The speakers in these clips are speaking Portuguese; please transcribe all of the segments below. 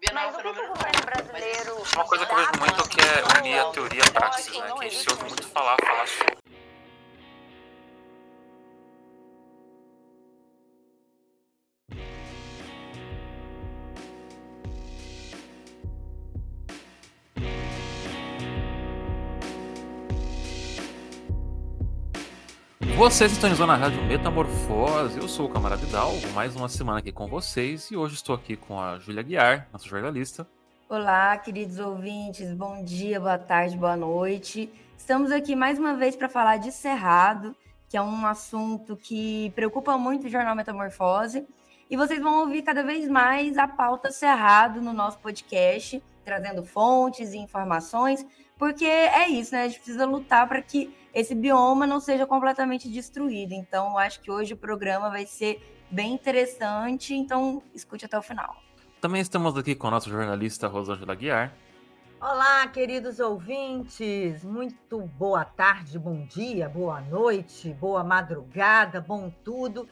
Bienal é um fenômeno novo. brasileiro. Uma coisa que eu vejo muito que é unir a teoria à praxis, né? Que a gente se ouve muito falar, falar sobre. Vocês estão na Rádio Metamorfose, eu sou o Camarada Hidalgo, mais uma semana aqui com vocês e hoje estou aqui com a Júlia Guiar, nossa jornalista. Olá, queridos ouvintes, bom dia, boa tarde, boa noite. Estamos aqui mais uma vez para falar de Cerrado, que é um assunto que preocupa muito o jornal Metamorfose. E vocês vão ouvir cada vez mais a pauta Cerrado no nosso podcast, trazendo fontes e informações, porque é isso, né? A gente precisa lutar para que esse bioma não seja completamente destruído. Então, acho que hoje o programa vai ser bem interessante, então escute até o final. Também estamos aqui com a nossa jornalista Rosângela Guiar. Olá, queridos ouvintes, muito boa tarde, bom dia, boa noite, boa madrugada, bom tudo.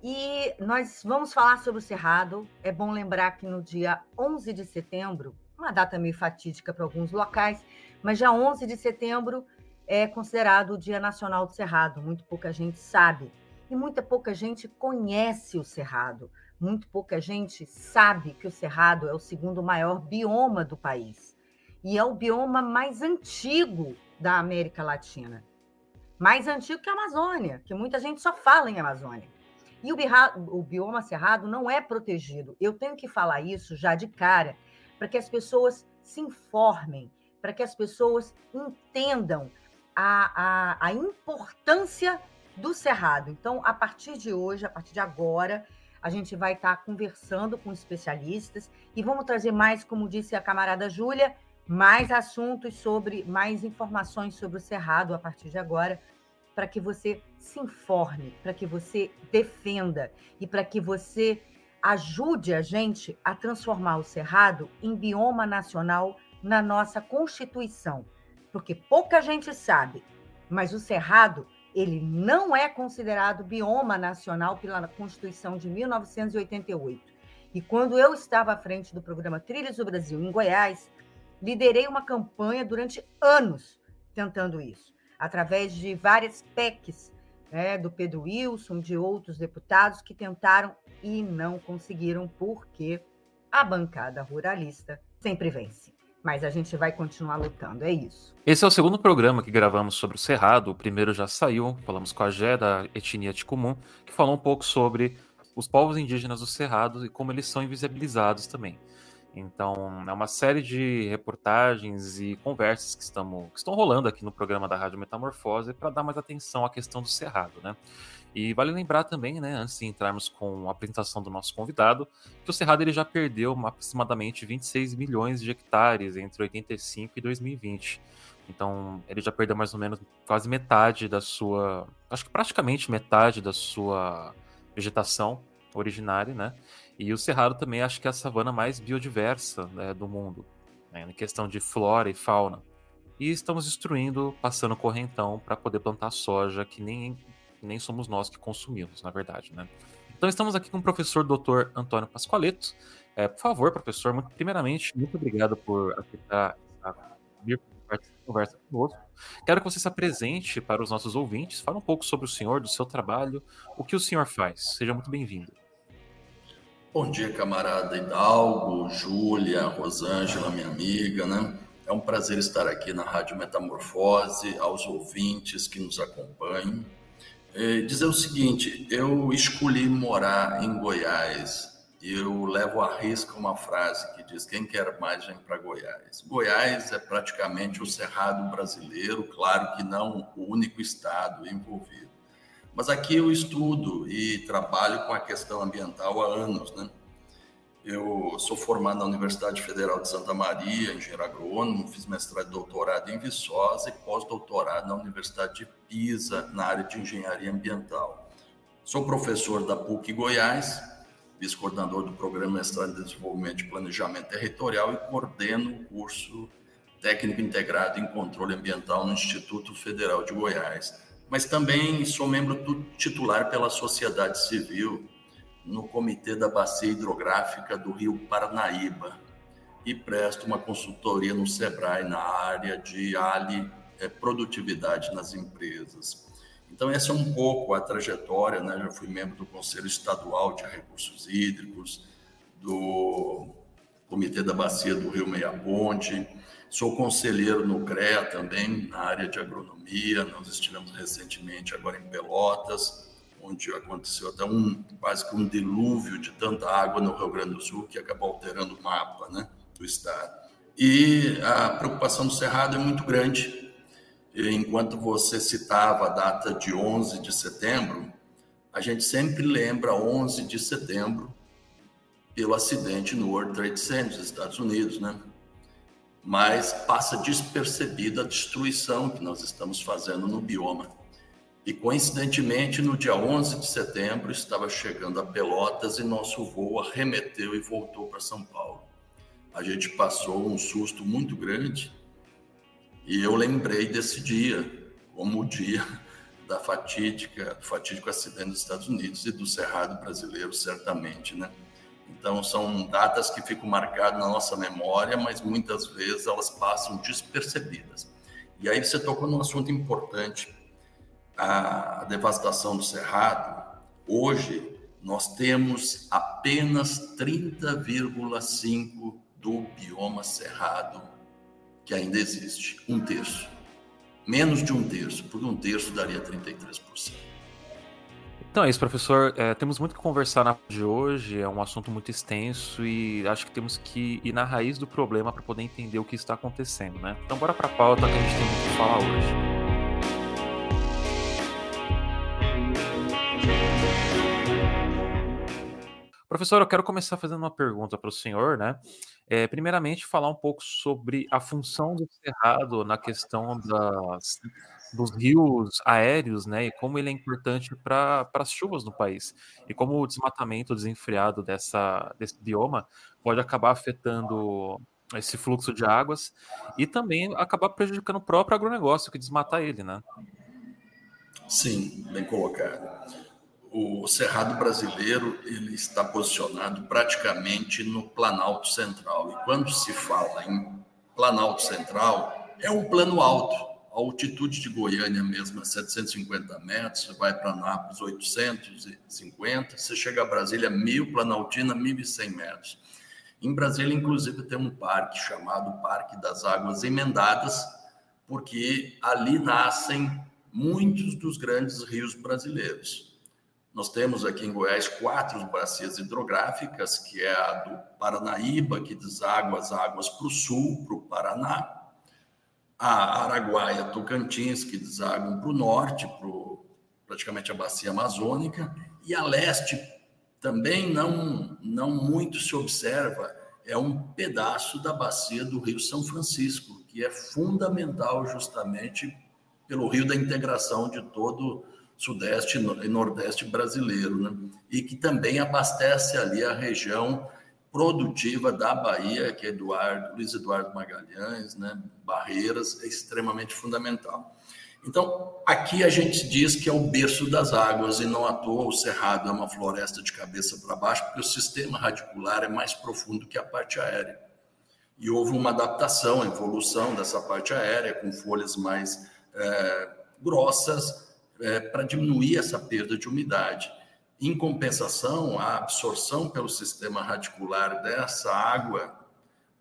E nós vamos falar sobre o Cerrado. É bom lembrar que no dia 11 de setembro, uma data meio fatídica para alguns locais, mas já 11 de setembro é considerado o Dia Nacional do Cerrado. Muito pouca gente sabe. E muita pouca gente conhece o Cerrado. Muito pouca gente sabe que o Cerrado é o segundo maior bioma do país. E é o bioma mais antigo da América Latina. Mais antigo que a Amazônia, que muita gente só fala em Amazônia. E o, o bioma cerrado não é protegido. Eu tenho que falar isso já de cara, para que as pessoas se informem, para que as pessoas entendam a, a, a importância do Cerrado. Então, a partir de hoje, a partir de agora, a gente vai estar conversando com especialistas e vamos trazer mais, como disse a camarada Júlia, mais assuntos sobre, mais informações sobre o Cerrado a partir de agora, para que você se informe, para que você defenda e para que você ajude a gente a transformar o Cerrado em bioma nacional na nossa Constituição porque pouca gente sabe, mas o Cerrado ele não é considerado bioma nacional pela Constituição de 1988. E quando eu estava à frente do programa Trilhas do Brasil em Goiás, liderei uma campanha durante anos tentando isso, através de várias PECs, né, do Pedro Wilson, de outros deputados que tentaram e não conseguiram, porque a bancada ruralista sempre vence mas a gente vai continuar lutando, é isso. Esse é o segundo programa que gravamos sobre o Cerrado. O primeiro já saiu, falamos com a Gé, da etnia Ticumum, que falou um pouco sobre os povos indígenas do Cerrado e como eles são invisibilizados também. Então, é uma série de reportagens e conversas que, estamos, que estão rolando aqui no programa da Rádio Metamorfose para dar mais atenção à questão do Cerrado, né? E vale lembrar também, né, antes de entrarmos com a apresentação do nosso convidado, que o Cerrado ele já perdeu aproximadamente 26 milhões de hectares entre 85 e 2020. Então, ele já perdeu mais ou menos quase metade da sua, acho que praticamente metade da sua vegetação originária, né? E o Cerrado também acho que é a savana mais biodiversa né, do mundo, né, em questão de flora e fauna. E estamos destruindo, passando correntão para poder plantar soja, que nem nem somos nós que consumimos, na verdade, né? Então estamos aqui com o professor Dr. Antônio Pascoaleto. É, por favor, professor, muito, primeiramente, muito obrigado por aceitar da conversa conosco. Quero que você se apresente para os nossos ouvintes, fale um pouco sobre o senhor, do seu trabalho, o que o senhor faz. Seja muito bem-vindo. Bom dia, camarada Hidalgo, Júlia, Rosângela, minha amiga, né? É um prazer estar aqui na Rádio Metamorfose, aos ouvintes que nos acompanham é, dizer o seguinte: eu escolhi morar em Goiás. E eu levo a risco uma frase que diz: quem quer mais vem para Goiás. Goiás é praticamente o cerrado brasileiro, claro que não o único estado envolvido. Mas aqui eu estudo e trabalho com a questão ambiental há anos, né? Eu sou formado na Universidade Federal de Santa Maria, engenheiro agrônomo, fiz mestrado e doutorado em Viçosa e pós-doutorado na Universidade de Pisa, na área de engenharia ambiental. Sou professor da PUC Goiás, vice-coordenador do Programa Mestrado de Desenvolvimento de Planejamento Territorial e coordeno o curso técnico integrado em controle ambiental no Instituto Federal de Goiás. Mas também sou membro titular pela sociedade civil no Comitê da Bacia Hidrográfica do Rio Paranaíba. e presto uma consultoria no Sebrae na área de Ali, é, produtividade nas empresas. Então, essa é um pouco a trajetória, né? Já fui membro do Conselho Estadual de Recursos Hídricos, do Comitê da Bacia do Rio Meia Ponte, sou conselheiro no CREA também, na área de agronomia. Nós estivemos recentemente agora em Pelotas, onde aconteceu até um quase que um dilúvio de tanta água no Rio Grande do Sul que acabou alterando o mapa, né, do estado. E a preocupação do Cerrado é muito grande enquanto você citava a data de 11 de setembro, a gente sempre lembra 11 de setembro pelo acidente no World Trade Center, nos Estados Unidos, né? Mas passa despercebida a destruição que nós estamos fazendo no bioma. E coincidentemente, no dia 11 de setembro, estava chegando a Pelotas e nosso voo arremeteu e voltou para São Paulo. A gente passou um susto muito grande e eu lembrei desse dia como o dia da fatídica, do fatídico acidente dos Estados Unidos e do Cerrado brasileiro, certamente, né? Então, são datas que ficam marcadas na nossa memória, mas muitas vezes elas passam despercebidas. E aí você tocou num assunto importante, a devastação do Cerrado. Hoje, nós temos apenas 30,5% do bioma cerrado que ainda existe, um terço. Menos de um terço, porque um terço daria 33%. Então é isso, professor. É, temos muito que conversar na de hoje, é um assunto muito extenso e acho que temos que ir na raiz do problema para poder entender o que está acontecendo, né? Então bora para a pauta que a gente tem muito que falar hoje. Professor, eu quero começar fazendo uma pergunta para o senhor, né? É, primeiramente, falar um pouco sobre a função do cerrado na questão das, dos rios aéreos, né? E como ele é importante para as chuvas no país. E como o desmatamento desenfreado dessa, desse bioma pode acabar afetando esse fluxo de águas e também acabar prejudicando o próprio agronegócio que desmata ele, né? Sim, bem colocado o Cerrado brasileiro ele está posicionado praticamente no Planalto Central. E quando se fala em Planalto Central, é um plano alto. A altitude de Goiânia mesmo é 750 metros, você vai para Nápoles 850, você chega a Brasília 1000, Planaltina 1100 metros. Em Brasília, inclusive, tem um parque chamado Parque das Águas Emendadas, porque ali nascem muitos dos grandes rios brasileiros. Nós temos aqui em Goiás quatro bacias hidrográficas, que é a do Paranaíba, que deságua as águas para o sul, para o Paraná, a Araguaia Tocantins, que desaguam para o norte, para praticamente a bacia amazônica, e a leste também não, não muito se observa, é um pedaço da bacia do Rio São Francisco, que é fundamental justamente pelo rio da integração de todo sudeste e nordeste brasileiro, né? e que também abastece ali a região produtiva da Bahia, que é Eduardo, Luiz Eduardo Magalhães, né? Barreiras, é extremamente fundamental. Então, aqui a gente diz que é o berço das águas, e não à toa o Cerrado é uma floresta de cabeça para baixo, porque o sistema radicular é mais profundo que a parte aérea. E houve uma adaptação, evolução dessa parte aérea, com folhas mais é, grossas, é, para diminuir essa perda de umidade. Em compensação, a absorção pelo sistema radicular dessa água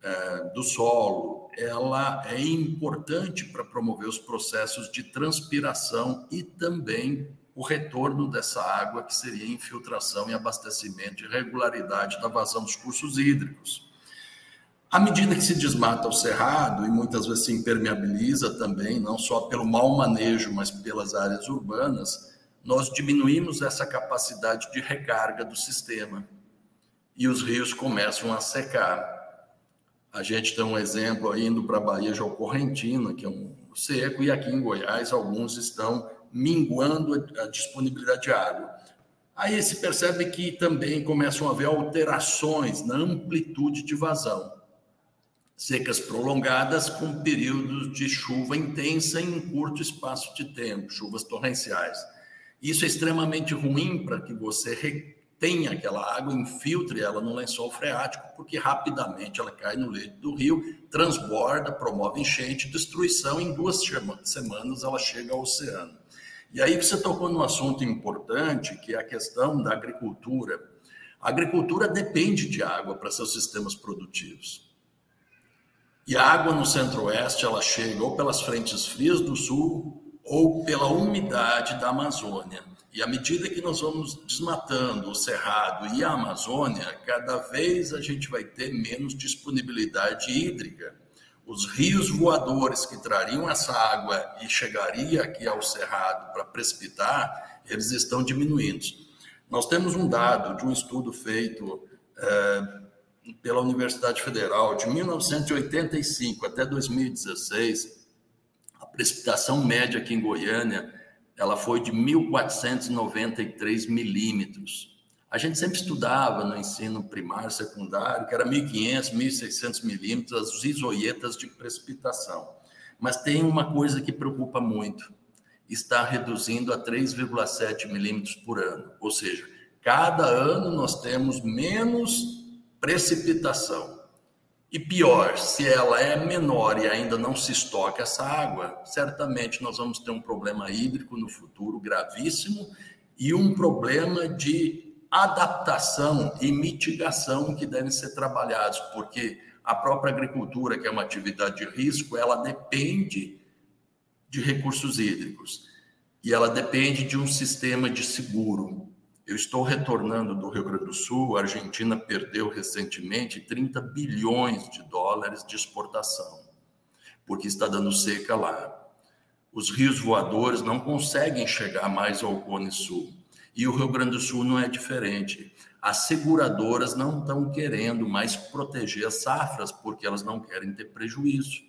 é, do solo, ela é importante para promover os processos de transpiração e também o retorno dessa água, que seria infiltração e abastecimento e regularidade da vazão dos cursos hídricos. À medida que se desmata o cerrado e muitas vezes se impermeabiliza também, não só pelo mau manejo, mas pelas áreas urbanas, nós diminuímos essa capacidade de recarga do sistema e os rios começam a secar. A gente tem um exemplo indo para a Bahia de Correntina, que é um seco, e aqui em Goiás alguns estão minguando a disponibilidade de água. Aí se percebe que também começam a haver alterações na amplitude de vazão secas prolongadas com períodos de chuva intensa em um curto espaço de tempo, chuvas torrenciais. Isso é extremamente ruim para que você tenha aquela água, infiltre ela no lençol freático, porque rapidamente ela cai no leito do rio, transborda, promove enchente, destruição. Em duas semanas ela chega ao oceano. E aí você tocou num assunto importante, que é a questão da agricultura. A agricultura depende de água para seus sistemas produtivos. E a água no centro-oeste ela chega ou pelas frentes frias do sul ou pela umidade da Amazônia. E à medida que nós vamos desmatando o Cerrado e a Amazônia, cada vez a gente vai ter menos disponibilidade hídrica. Os rios voadores que trariam essa água e chegaria aqui ao Cerrado para precipitar, eles estão diminuindo. Nós temos um dado de um estudo feito é, pela Universidade Federal de 1985 até 2016, a precipitação média aqui em Goiânia ela foi de 1.493 milímetros. A gente sempre estudava no ensino primário, secundário, que era 1.500, 1.600 milímetros, as isoietas de precipitação. Mas tem uma coisa que preocupa muito, está reduzindo a 3,7 milímetros por ano. Ou seja, cada ano nós temos menos precipitação. E pior, se ela é menor e ainda não se estoca essa água, certamente nós vamos ter um problema hídrico no futuro gravíssimo e um problema de adaptação e mitigação que devem ser trabalhados, porque a própria agricultura, que é uma atividade de risco, ela depende de recursos hídricos e ela depende de um sistema de seguro. Eu estou retornando do Rio Grande do Sul. A Argentina perdeu recentemente 30 bilhões de dólares de exportação, porque está dando seca lá. Os rios voadores não conseguem chegar mais ao Cone Sul. E o Rio Grande do Sul não é diferente. As seguradoras não estão querendo mais proteger as safras, porque elas não querem ter prejuízo.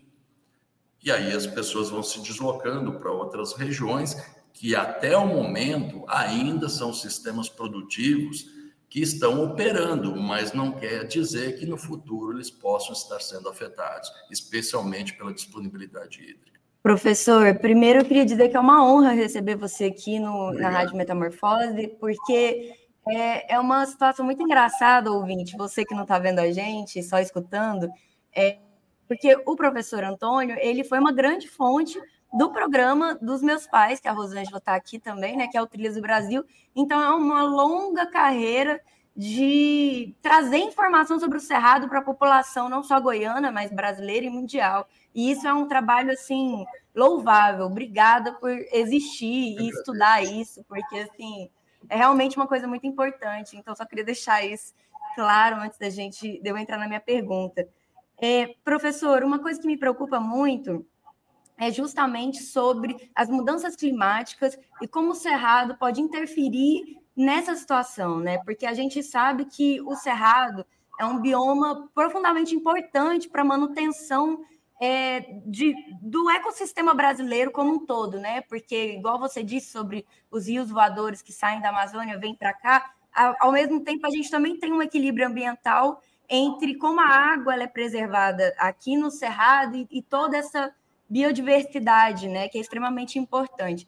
E aí as pessoas vão se deslocando para outras regiões que até o momento ainda são sistemas produtivos que estão operando, mas não quer dizer que no futuro eles possam estar sendo afetados, especialmente pela disponibilidade hídrica. Professor, primeiro eu queria dizer que é uma honra receber você aqui no, na Rádio Metamorfose, porque é, é, uma situação muito engraçada, ouvinte, você que não está vendo a gente, só escutando, é, porque o professor Antônio, ele foi uma grande fonte do programa dos meus pais, que a Rosângela está aqui também, né, que é o Trilhas do Brasil. Então, é uma longa carreira de trazer informação sobre o Cerrado para a população, não só goiana, mas brasileira e mundial. E isso é um trabalho, assim, louvável. Obrigada por existir e estudar isso, porque, assim, é realmente uma coisa muito importante. Então, só queria deixar isso claro antes da gente, de eu entrar na minha pergunta. É, professor, uma coisa que me preocupa muito é justamente sobre as mudanças climáticas e como o Cerrado pode interferir nessa situação, né? Porque a gente sabe que o Cerrado é um bioma profundamente importante para a manutenção é, de, do ecossistema brasileiro como um todo, né? Porque, igual você disse sobre os rios voadores que saem da Amazônia, vêm para cá, ao, mesmo tempo a gente também tem um equilíbrio ambiental entre como a água é preservada aqui no Cerrado e, e toda essa biodiversidade, né, que é extremamente importante.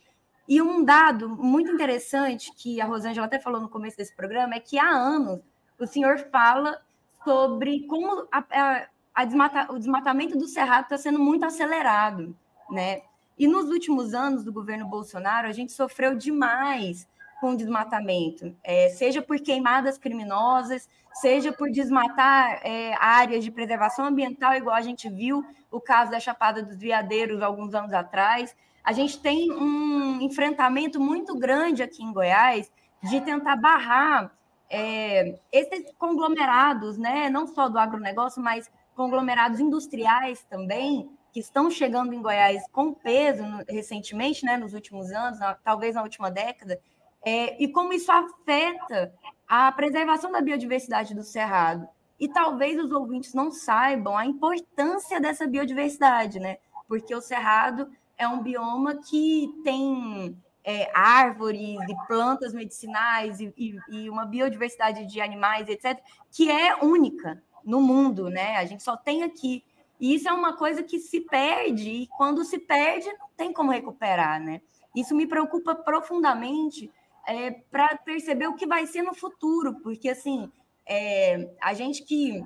E um dado muito interessante que a Rosângela até falou no começo desse programa é que há anos o senhor fala sobre como a, a, a desmata, o desmatamento do Cerrado está sendo muito acelerado, né? E nos últimos anos do governo Bolsonaro, a gente sofreu demais com desmatamento, é, seja por queimadas criminosas, seja por desmatar é, áreas de preservação ambiental, igual a gente viu o caso da Chapada dos Veadeiros alguns anos atrás. A gente tem um enfrentamento muito grande aqui em Goiás de tentar barrar é, esses conglomerados, né, não só do agronegócio, mas conglomerados industriais também, que estão chegando em Goiás com peso recentemente, né, nos últimos anos, talvez na última década, é, e como isso afeta a preservação da biodiversidade do Cerrado. E talvez os ouvintes não saibam a importância dessa biodiversidade, né? Porque o Cerrado é um bioma que tem é, árvores e plantas medicinais e, e, e, uma biodiversidade de animais, etc., que é única no mundo, né? A gente só tem aqui. E isso é uma coisa que se perde, e quando se perde, não tem como recuperar, né? Isso me preocupa profundamente, é, para perceber o que vai ser no futuro, porque assim é, a gente que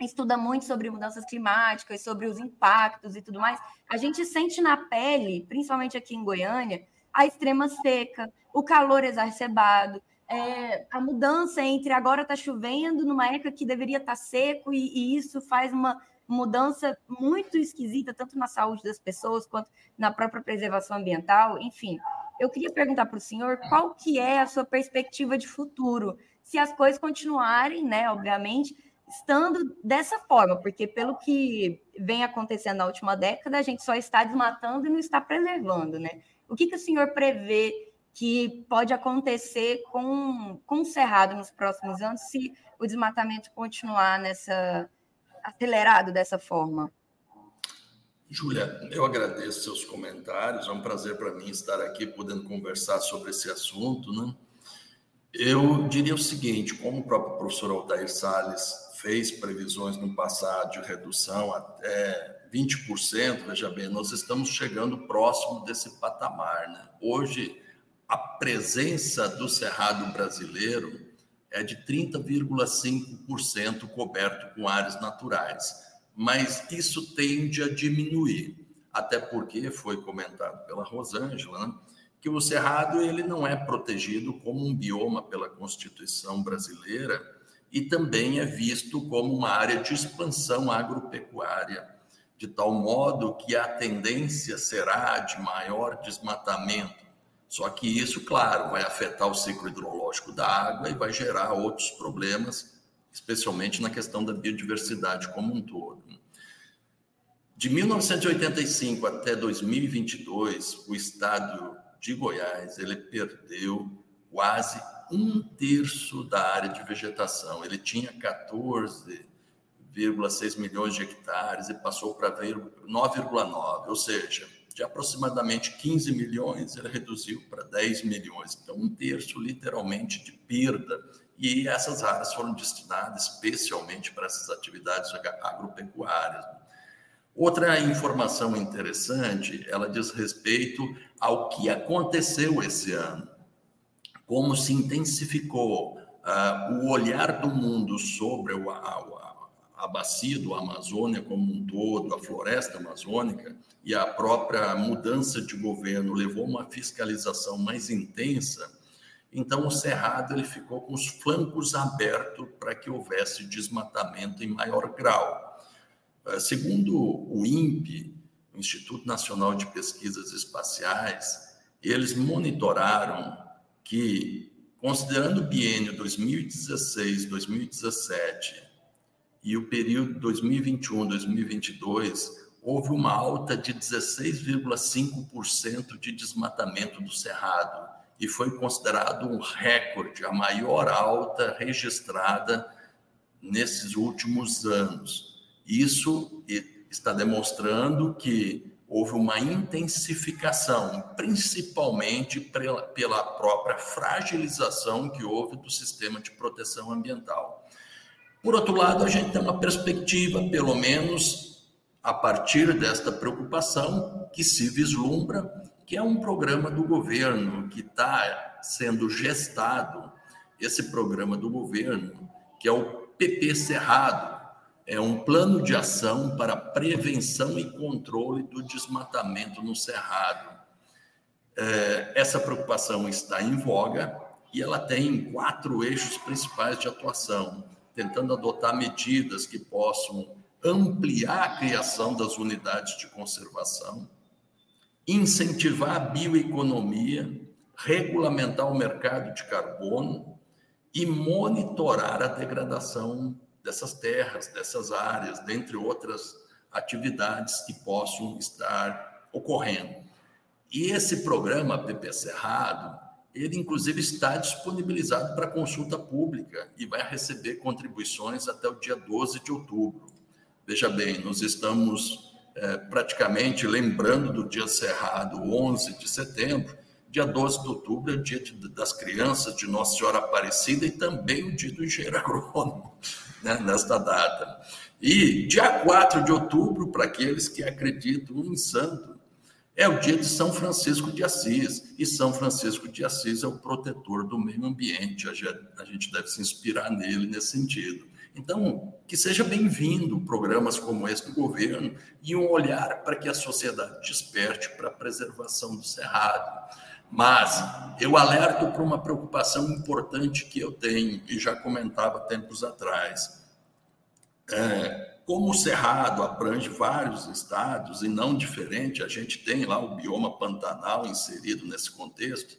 estuda muito sobre mudanças climáticas, sobre os impactos e tudo mais, a gente sente na pele, principalmente aqui em Goiânia, a extrema seca, o calor exacerbado, é, a mudança entre agora está chovendo numa época que deveria estar tá seco e, e, isso faz uma mudança muito esquisita tanto na saúde das pessoas quanto na própria preservação ambiental. Enfim, eu queria perguntar para o senhor qual que é a sua perspectiva de futuro, se as coisas continuarem, né, obviamente, estando dessa forma, porque pelo que vem acontecendo na última década, a gente só está desmatando e não está preservando, né? O que, que o senhor prevê que pode acontecer com, com o Cerrado nos próximos anos se o desmatamento continuar nessa acelerado dessa forma? Júlia, eu agradeço seus comentários. É um prazer para mim estar aqui podendo conversar sobre esse assunto, né? Eu diria o seguinte, como o próprio professor Altair Salles fez previsões no passado de redução até 20%, veja bem, nós estamos chegando próximo desse patamar. Né? Hoje, a presença do cerrado brasileiro é de 30,5% coberto com áreas naturais, mas isso tende a diminuir, até porque foi comentado pela Rosângela, né? que o cerrado ele não é protegido como um bioma pela Constituição brasileira, e também é visto como uma área de expansão agropecuária, de tal modo que a tendência será de maior desmatamento. Só que isso, claro, vai afetar o ciclo hidrológico da água e vai gerar outros problemas, especialmente na questão da biodiversidade como um todo. De 1985 até 2022, o estado de Goiás ele perdeu quase um terço da área de vegetação. Ele tinha 14,6 milhões de hectares e passou para 9,9, ou seja, de aproximadamente 15 milhões, ele reduziu para 10 milhões. Então, um terço, literalmente, de perda. E essas áreas foram destinadas especialmente para essas atividades agropecuárias. Outra informação interessante, ela diz respeito ao que aconteceu esse ano como se intensificou uh, o olhar do mundo sobre o, a, a, bacia do Amazônia como um todo, a floresta amazônica, e a própria mudança de governo levou uma fiscalização mais intensa, então o Cerrado ele ficou com os flancos abertos para que houvesse desmatamento em maior grau. Uh, segundo o INPE, o Instituto Nacional de Pesquisas Espaciais, eles monitoraram que, considerando o biênio 2016-2017 e o período 2021-2022, houve uma alta de 16,5% de desmatamento do cerrado e foi considerado um recorde, a maior alta registrada nesses últimos anos. Isso está demonstrando que houve uma intensificação, principalmente pela, própria fragilização que houve do sistema de proteção ambiental. Por outro lado, a gente tem uma perspectiva, pelo menos a partir desta preocupação, que se vislumbra, que é um programa do governo que está sendo gestado, esse programa do governo, que é o PP Cerrado, é um plano de ação para prevenção e controle do desmatamento no Cerrado. É, essa preocupação está em voga e ela tem quatro eixos principais de atuação, tentando adotar medidas que possam ampliar a criação das unidades de conservação, incentivar a bioeconomia, regulamentar o mercado de carbono e monitorar a degradação dessas terras, dessas áreas, dentre outras atividades que possam estar ocorrendo. E esse programa PP Cerrado, ele inclusive está disponibilizado para consulta pública e vai receber contribuições até o dia 12 de outubro. Veja bem, nós estamos é, praticamente lembrando do dia Cerrado, 11 de setembro, dia 12 de outubro é o dia de, das crianças de Nossa Senhora Aparecida e também o dia do engenheiro agrônomo né, nesta data. E dia 4 de outubro, para aqueles que acreditam em santo, É o dia de São Francisco de Assis, e São Francisco de Assis é o protetor do meio ambiente. A gente deve se inspirar nele nesse sentido. Então, que seja bem-vindo programas como esse do governo e um olhar para que a sociedade desperte para a preservação do cerrado. Mas eu alerto para uma preocupação importante que eu tenho e já comentava tempos atrás. É, como o Cerrado abrange vários estados e não diferente, a gente tem lá o bioma pantanal inserido nesse contexto.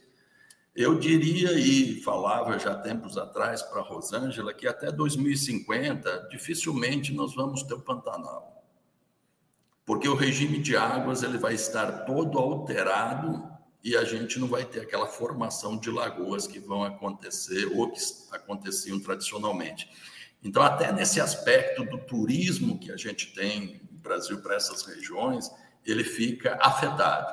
Eu diria e falava já tempos atrás para Rosângela que até 2050 dificilmente nós vamos ter o Pantanal. Porque o regime de águas ele vai estar todo alterado e a gente não vai ter aquela formação de lagoas que vão acontecer ou que aconteciam tradicionalmente. Então, até nesse aspecto do turismo que a gente tem no Brasil para essas regiões, ele fica afetado.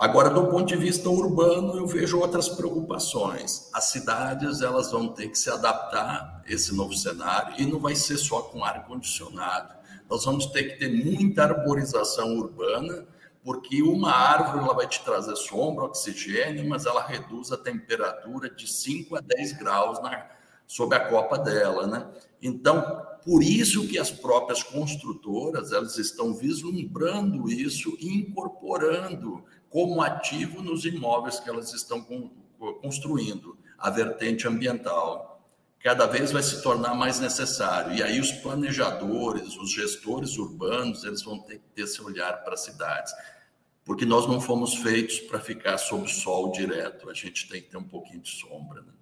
Agora, do ponto de vista urbano, eu vejo outras preocupações. As cidades elas vão ter que se adaptar a esse novo cenário e não vai ser só com ar condicionado. Nós vamos ter que ter muita arborização urbana, porque uma árvore ela vai te trazer sombra, oxigênio, mas ela reduz a temperatura de 5 a 10 graus na, sob a copa dela, né? Então, por isso que as próprias construtoras elas estão vislumbrando isso e incorporando como ativo nos imóveis que elas estão construindo a vertente ambiental. Cada vez vai se tornar mais necessário. E aí os planejadores, os gestores urbanos, eles vão ter que ter esse olhar para as cidades. Porque nós não fomos feitos para ficar sob sol direto, a gente tem que ter um pouquinho de sombra. Né?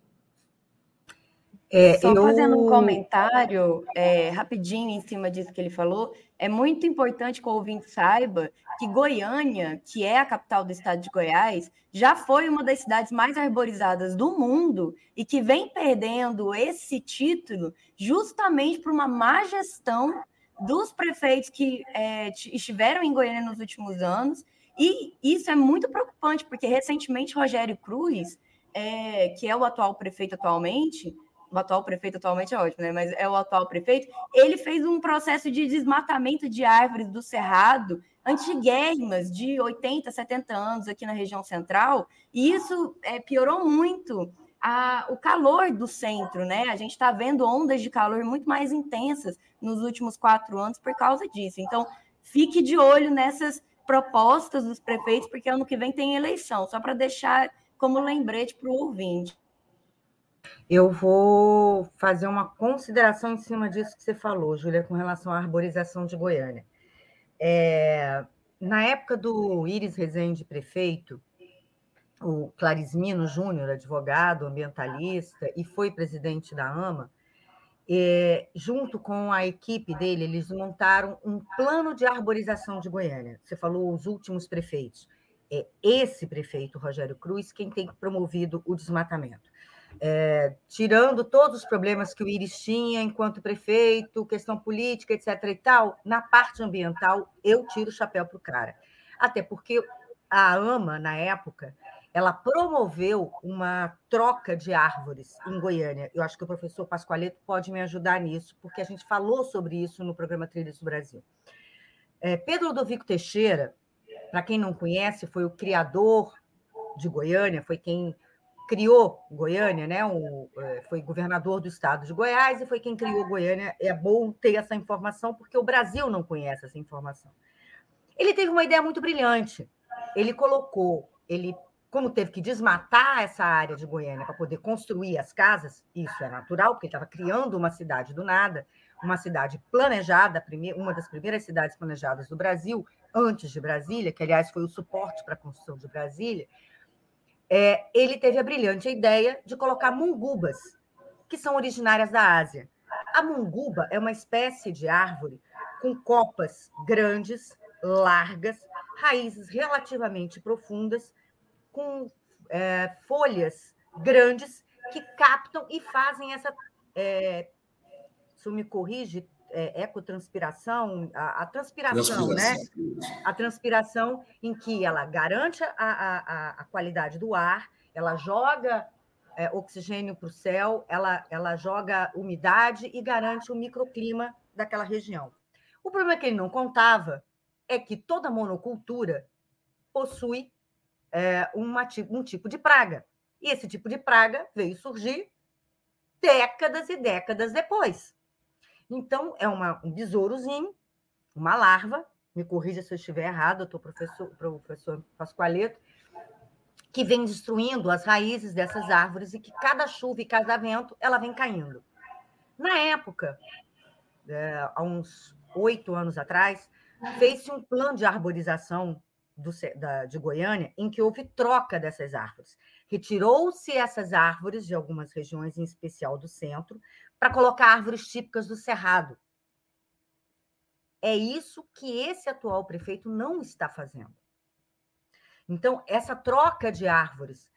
É, Só eu... fazendo um comentário é, rapidinho em cima disso que ele falou, é muito importante que o ouvinte saiba que Goiânia, que é a capital do estado de Goiás, já foi uma das cidades mais arborizadas do mundo e que vem perdendo esse título justamente por uma má gestão dos prefeitos que é, estiveram em Goiânia nos últimos anos. E isso é muito preocupante, porque recentemente Rogério Cruz, é, que é o atual prefeito atualmente, o atual prefeito atualmente é ótimo, né? Mas é o atual prefeito. Ele fez um processo de desmatamento de árvores do Cerrado antiguérrimas de 80, 70 anos aqui na região central, e isso é, piorou muito a, o calor do centro, né? A gente está vendo ondas de calor muito mais intensas nos últimos quatro anos por causa disso. Então, fique de olho nessas propostas dos prefeitos, porque ano que vem tem eleição, só para deixar como lembrete para o ouvinte. Eu vou fazer uma consideração em cima disso que você falou, Júlia, com relação à arborização de Goiânia. É, na época do Iris Rezende prefeito, o Clarismino Júnior, advogado, ambientalista, e foi presidente da AMA, é, junto com a equipe dele, eles montaram um plano de arborização de Goiânia. Você falou os últimos prefeitos. É esse prefeito, Rogério Cruz, quem tem promovido o desmatamento é, tirando todos os problemas que o Iris tinha enquanto prefeito, questão política, etc. e tal, na parte ambiental, eu tiro o chapéu para o cara. Até porque a AMA, na época, ela promoveu uma troca de árvores em Goiânia. Eu acho que o professor Pascoaleto pode me ajudar nisso, porque a gente falou sobre isso no programa Trilhas do Brasil. É, Pedro Ludovico Teixeira, para quem não conhece, foi o criador de Goiânia, foi quem criou Goiânia, né? O, é, foi governador do estado de Goiás e foi quem criou Goiânia. É bom ter essa informação, porque o Brasil não conhece essa informação. Ele teve uma ideia muito brilhante. Ele colocou, ele, como teve que desmatar essa área de Goiânia para poder construir as casas, isso é natural, porque ele estava criando uma cidade do nada, uma cidade planejada, uma das primeiras cidades planejadas do Brasil, antes de Brasília, que aliás foi o suporte para a construção de Brasília é, ele teve a brilhante ideia de colocar mungubas, que são originárias da Ásia. A munguba é uma espécie de árvore com copas grandes, largas, raízes relativamente profundas, com é, folhas grandes que captam e fazem essa. É, se me corrige, é, ecotranspiração, a, a transpiração, né? A transpiração em que ela garante a, a, a qualidade do ar, ela joga é, oxigênio para o céu, ela, ela joga umidade e garante o microclima daquela região. O problema que ele não contava é que toda monocultura possui é, uma, um tipo de praga. E esse tipo de praga veio surgir décadas e décadas depois. Então, é uma, um besourozinho, uma larva, me corrija se eu estiver errado, doutor professor, professor Pascoaleto, que vem destruindo as raízes dessas árvores e que cada chuva e cada vento ela vem caindo. Na época, é, há uns oito anos atrás, fez-se um plano de arborização do, da, de Goiânia em que houve troca dessas árvores. Retirou-se essas árvores de algumas regiões, em especial do centro, para colocar árvores típicas do Cerrado. É isso que esse atual prefeito não está fazendo. Então, essa troca de árvores,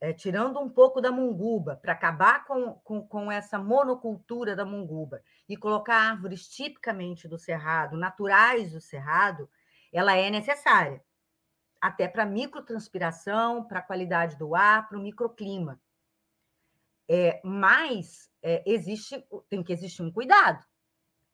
é, tirando um pouco da munguba, para acabar com, com, com, essa monocultura da munguba e colocar árvores tipicamente do cerrado, naturais do cerrado, ela é necessária, até para microtranspiração, para a qualidade do ar, para o microclima. É, mas é, existe, tem que existir um cuidado.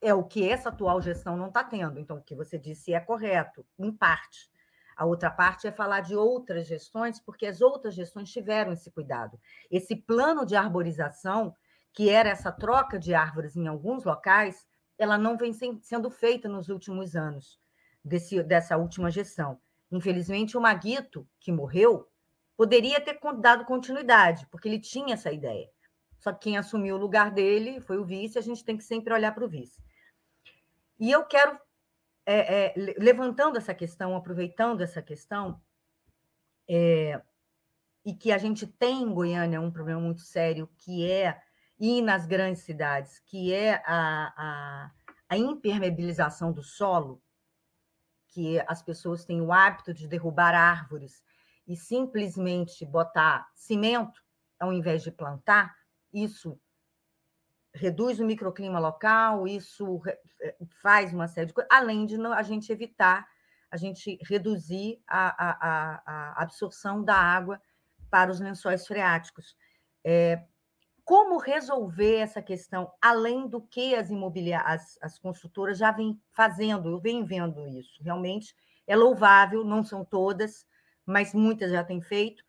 É o que essa atual gestão não está tendo. Então, o que você disse é correto, em parte. A outra parte é falar de outras gestões, porque as outras gestões tiveram esse cuidado. Esse plano de arborização, que era essa troca de árvores em alguns locais, ela não vem sendo feita nos últimos anos desse, dessa última gestão. Infelizmente, o Maguito, que morreu, poderia ter dado continuidade, porque ele tinha essa ideia. Só que quem assumiu o lugar dele foi o vice, a gente tem que sempre olhar para o vice. E eu quero, é, é, levantando essa questão, aproveitando essa questão, é, e que a gente tem em Goiânia um problema muito sério, que é ir nas grandes cidades, que é a, a, a impermeabilização do solo, que as pessoas têm o hábito de derrubar árvores e simplesmente botar cimento ao invés de plantar, isso reduz o microclima local, isso eh, faz uma série de coisas, além de a gente evitar, a gente reduzir a, a, a absorção da água para os lençóis freáticos. É, como resolver essa questão, além do que as imobiliárias, as, as construtoras já vêm fazendo, eu venho vendo isso, realmente é louvável, não são todas, mas muitas já têm feito,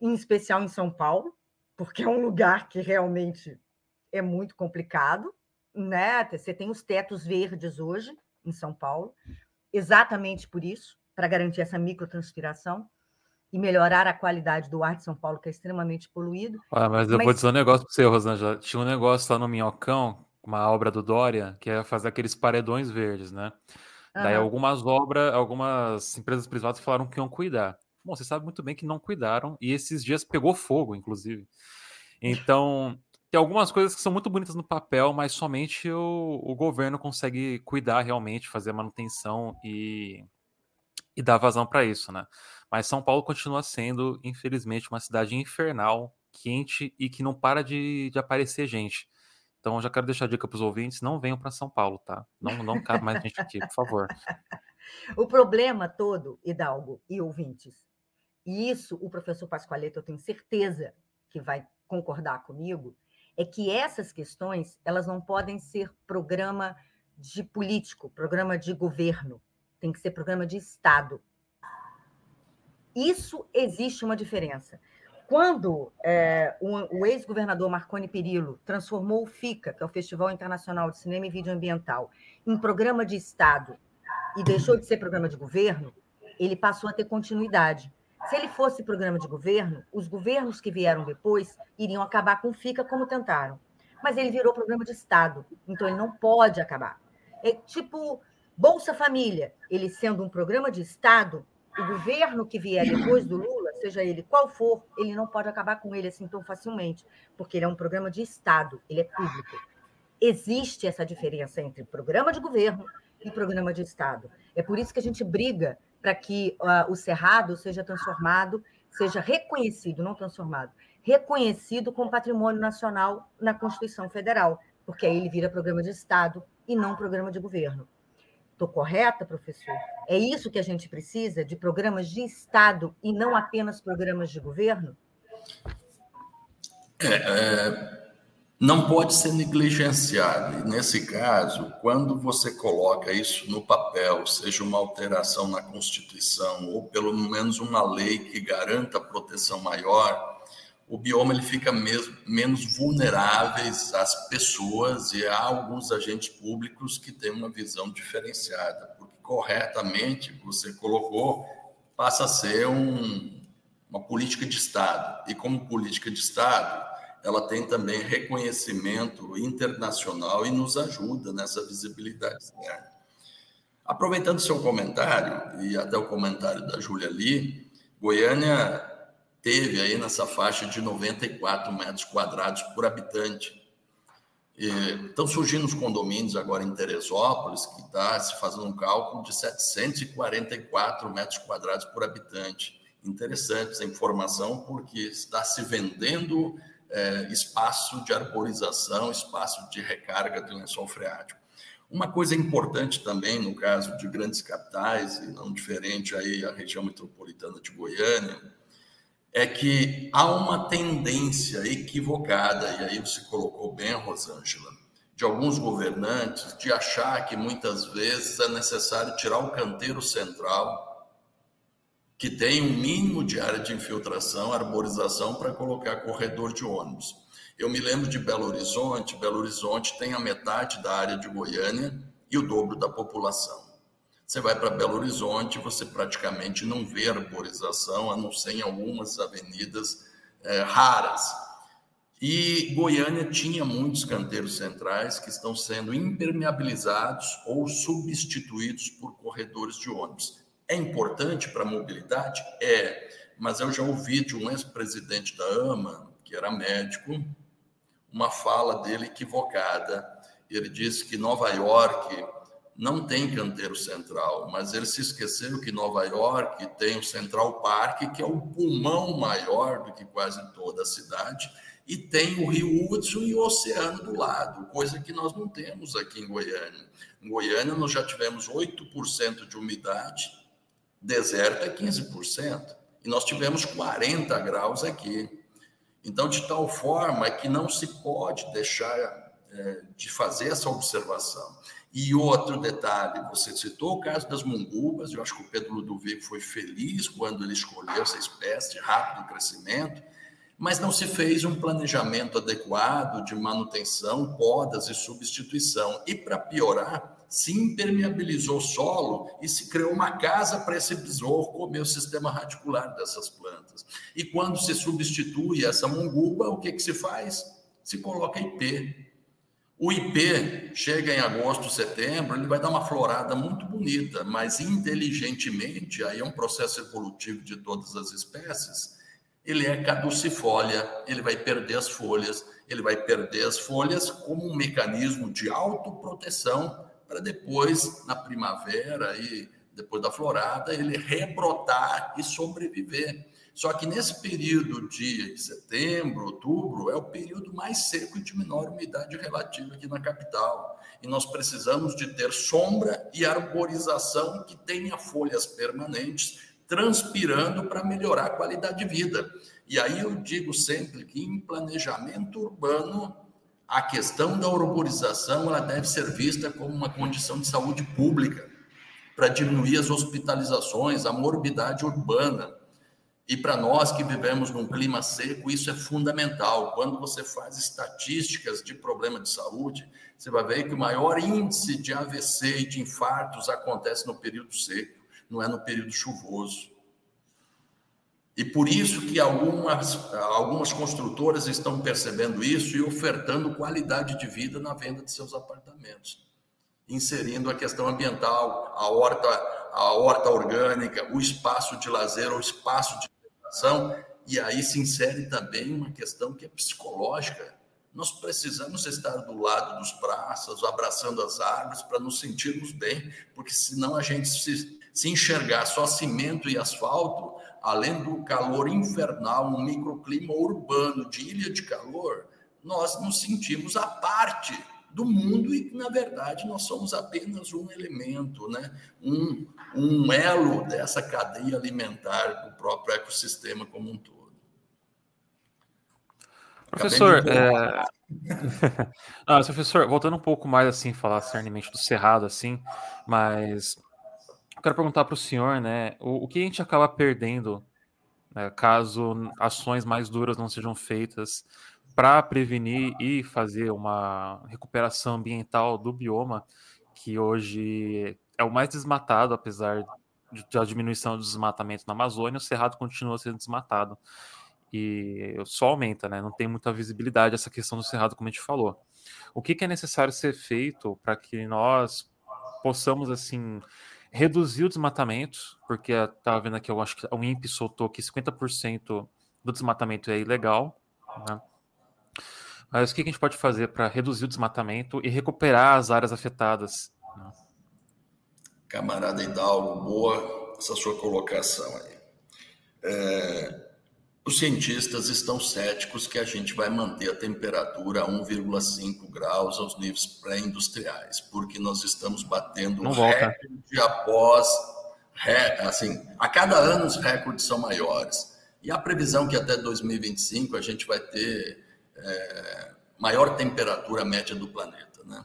em especial em São Paulo, porque é um lugar que realmente é muito complicado, né? Você tem os tetos verdes hoje em São Paulo, exatamente por isso, para garantir essa microtranspiração e melhorar a qualidade do ar de São Paulo, que é extremamente poluído. Ah, mas eu mas... vou dizer um negócio para você, Rosângela. Tinha um negócio lá no Minhocão, uma obra do Dória, que é fazer aqueles paredões verdes, né? Uhum. Daí algumas obras, algumas empresas privadas falaram que iam cuidar. Bom, você sabe muito bem que não cuidaram, e esses dias pegou fogo, inclusive. Então, tem algumas coisas que são muito bonitas no papel, mas somente o, o governo consegue cuidar realmente, fazer manutenção e, e dar vazão para isso, né? Mas São Paulo continua sendo, infelizmente, uma cidade infernal, quente e que não para de, de aparecer gente. Então, já quero deixar a dica para os ouvintes: não venham para São Paulo, tá? Não, não cabe mais gente aqui, por favor. o problema todo, Hidalgo e ouvintes, e isso o professor Pascoaleto, eu tenho certeza que vai concordar comigo, é que essas questões elas não podem ser programa de político, programa de governo, tem que ser programa de Estado. Isso existe uma diferença. Quando é, o, o ex-governador Marconi Perillo transformou o FICA, que é o Festival Internacional de Cinema e Vídeo Ambiental, em programa de Estado e deixou de ser programa de governo, ele passou a ter continuidade. Se ele fosse programa de governo, os governos que vieram depois iriam acabar com o FICA como tentaram. Mas ele virou programa de Estado, então ele não pode acabar. É tipo Bolsa Família, ele sendo um programa de Estado, o governo que vier depois do Lula, seja ele qual for, ele não pode acabar com ele assim tão facilmente, porque ele é um programa de Estado, ele é público. Existe essa diferença entre programa de governo e programa de Estado. É por isso que a gente briga para que uh, o Cerrado seja transformado, seja reconhecido, não transformado, reconhecido como patrimônio nacional na Constituição Federal, porque aí ele vira programa de Estado e não programa de governo. Estou correta, professor? É isso que a gente precisa, de programas de Estado e não apenas programas de governo? É, é, não pode ser negligenciado. E nesse caso, quando você coloca isso no papel, seja uma alteração na Constituição ou pelo menos uma lei que garanta proteção maior, o bioma ele fica mesmo, menos vulneráveis às pessoas e há alguns agentes públicos que têm uma visão diferenciada, porque corretamente você colocou passa a ser um, uma política de Estado e como política de Estado ela tem também reconhecimento internacional e nos ajuda nessa visibilidade externa. Aproveitando seu comentário, e até o comentário da Júlia ali, Goiânia teve aí nessa faixa de 94 metros quadrados por habitante. E estão surgindo os condomínios agora em Teresópolis, que está se fazendo um cálculo de 744 metros quadrados por habitante. Interessante essa informação, porque está se vendendo é, espaço de arborização, espaço de recarga de lençol freático. Uma coisa importante também no caso de grandes capitais, e não diferente aí a região metropolitana de Goiânia, é que há uma tendência equivocada, e aí você colocou bem, Rosângela, de alguns governantes de achar que muitas vezes é necessário tirar o canteiro central que tem um mínimo de área de infiltração, arborização para colocar corredor de ônibus. Eu me lembro de Belo Horizonte, Belo Horizonte tem a metade da área de Goiânia e o dobro da população. Você vai para Belo Horizonte, você praticamente não vê arborização, a não ser em algumas avenidas é, raras. E Goiânia tinha muitos canteiros centrais que estão sendo impermeabilizados ou substituídos por corredores de ônibus. É importante para a mobilidade? É, mas eu já ouvi de um ex-presidente da AMA, que era médico, uma fala dele equivocada. Ele disse que Nova York não tem canteiro central, mas ele se esqueceu que Nova York tem o Central Park, que é o pulmão maior do que quase toda a cidade, e tem o Rio Hudson e o oceano do lado, coisa que nós não temos aqui em Goiânia. Em Goiânia, nós já tivemos 8% de umidade deserto é 15%. E nós tivemos 40 graus aqui. Então, de tal forma que não se pode deixar é, de fazer essa observação. E outro detalhe, você citou o caso das mungubas, eu acho que o Pedro Ludovico foi feliz quando ele escolheu essa espécie de rápido crescimento, mas não se fez um planejamento adequado de manutenção, podas e substituição. E para piorar, se impermeabilizou o solo e se criou uma casa para esse besouro comer o sistema radicular dessas plantas. E quando se substitui essa munguba, o que, que se faz? Se coloca IP. O IP chega em agosto, setembro, ele vai dar uma florada muito bonita, mas inteligentemente, aí é um processo evolutivo de todas as espécies, ele é caducifólia, ele vai perder as folhas, ele vai perder as folhas como um mecanismo de autoproteção para depois, na primavera e depois da florada, ele rebrotar e sobreviver. Só que nesse período de setembro, outubro, é o período mais seco e de menor umidade relativa aqui na capital. E nós precisamos de ter sombra e arborização que tenha folhas permanentes, transpirando para melhorar a qualidade de vida. E aí eu digo sempre que em planejamento urbano a questão da arborização ela deve ser vista como uma condição de saúde pública para diminuir as hospitalizações, a morbidade urbana. E para nós que vivemos num clima seco, isso é fundamental. Quando você faz estatísticas de problema de saúde, você vai ver que o maior índice de AVC e de infartos acontece no período seco, não é no período chuvoso. E por isso que algumas, algumas construtoras estão percebendo isso e ofertando qualidade de vida na venda de seus apartamentos, inserindo a questão ambiental, a horta, a horta orgânica, o espaço de lazer, o espaço de educação, e aí se insere também uma questão que é psicológica. Nós precisamos estar do lado dos praças, abraçando as árvores, para nos sentirmos bem, porque senão a gente se, se enxergar só cimento e asfalto, além do calor infernal, um microclima urbano de ilha de calor, nós nos sentimos a parte do mundo e, na verdade, nós somos apenas um elemento, né? um, um elo dessa cadeia alimentar do próprio ecossistema como um todo. Professor, é... professor, voltando um pouco mais assim, falar cernimento do cerrado, assim, mas quero perguntar para o senhor, né, o, o, que a gente acaba perdendo né, caso ações mais duras não sejam feitas para prevenir e fazer uma recuperação ambiental do bioma, que hoje é o mais desmatado, apesar da diminuição do desmatamento na Amazônia, o cerrado continua sendo desmatado e só aumenta, né? Não tem muita visibilidade essa questão do cerrado, como a gente falou. O que, que é necessário ser feito para que nós possamos, assim, reduzir o desmatamento? Porque estava vendo aqui, eu acho que o INPE soltou que 50% do desmatamento é ilegal, né? Mas o que, que a gente pode fazer para reduzir o desmatamento e recuperar as áreas afetadas? Né? Camarada Hidalgo, boa essa sua colocação aí. É, os cientistas estão céticos que a gente vai manter a temperatura a 1,5 graus aos níveis pré-industriais, porque nós estamos batendo Não recorde após assim, a cada ano os recordes são maiores. E a previsão que até 2025 a gente vai ter é, maior temperatura média do planeta, né?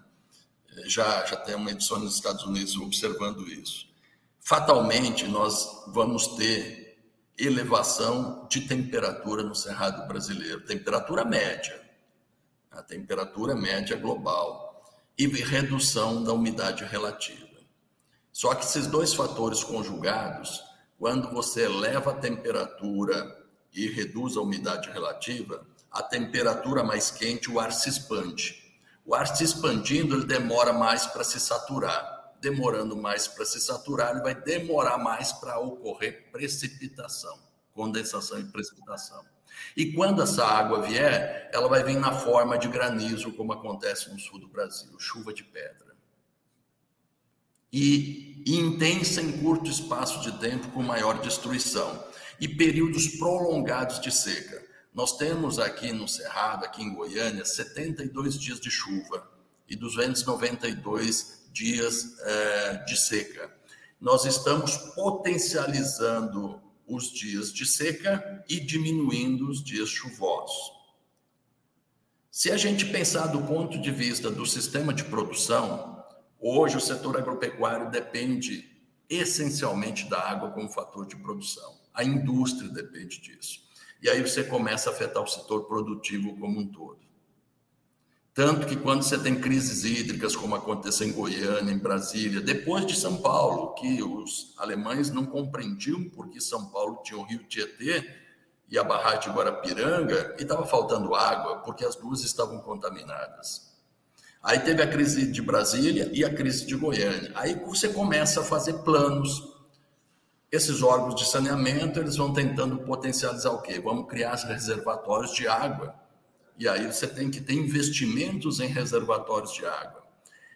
Já já tem uma edição nos Estados Unidos observando isso. Fatalmente nós vamos ter elevação de temperatura no Cerrado brasileiro, temperatura média, a temperatura média global, e redução da umidade relativa. Só que esses dois fatores conjugados, quando você eleva a temperatura e reduz a umidade relativa, a temperatura mais quente, o ar se expande. O ar se expandindo, ele demora mais para se saturar demorando mais para se saturar, ele vai demorar mais para ocorrer precipitação, condensação e precipitação. E quando essa água vier, ela vai vir na forma de granizo, como acontece no sul do Brasil, chuva de pedra. E intensa em curto espaço de tempo, com maior destruição. E períodos prolongados de seca. Nós temos aqui no Cerrado, aqui em Goiânia, 72 dias de chuva e 292 dias é, de seca. Nós estamos potencializando os dias de seca e diminuindo os dias chuvosos. Se a gente pensar do ponto de vista do sistema de produção, hoje o setor agropecuário depende essencialmente da água como fator de produção. A indústria depende disso. E aí você começa a afetar o setor produtivo como um todo. Tanto que quando você tem crises hídricas, como aconteceu em Goiânia, em Brasília, depois de São Paulo, que os alemães não compreendiam porque São Paulo tinha o rio Tietê e a barragem de Guarapiranga e estava faltando água porque as duas estavam contaminadas. Aí teve a crise de Brasília e a crise de Goiânia. Aí você começa a fazer planos. Esses órgãos de saneamento, eles vão tentando potencializar o quê? Vamos criar reservatórios de água e aí você tem que ter investimentos em reservatórios de água.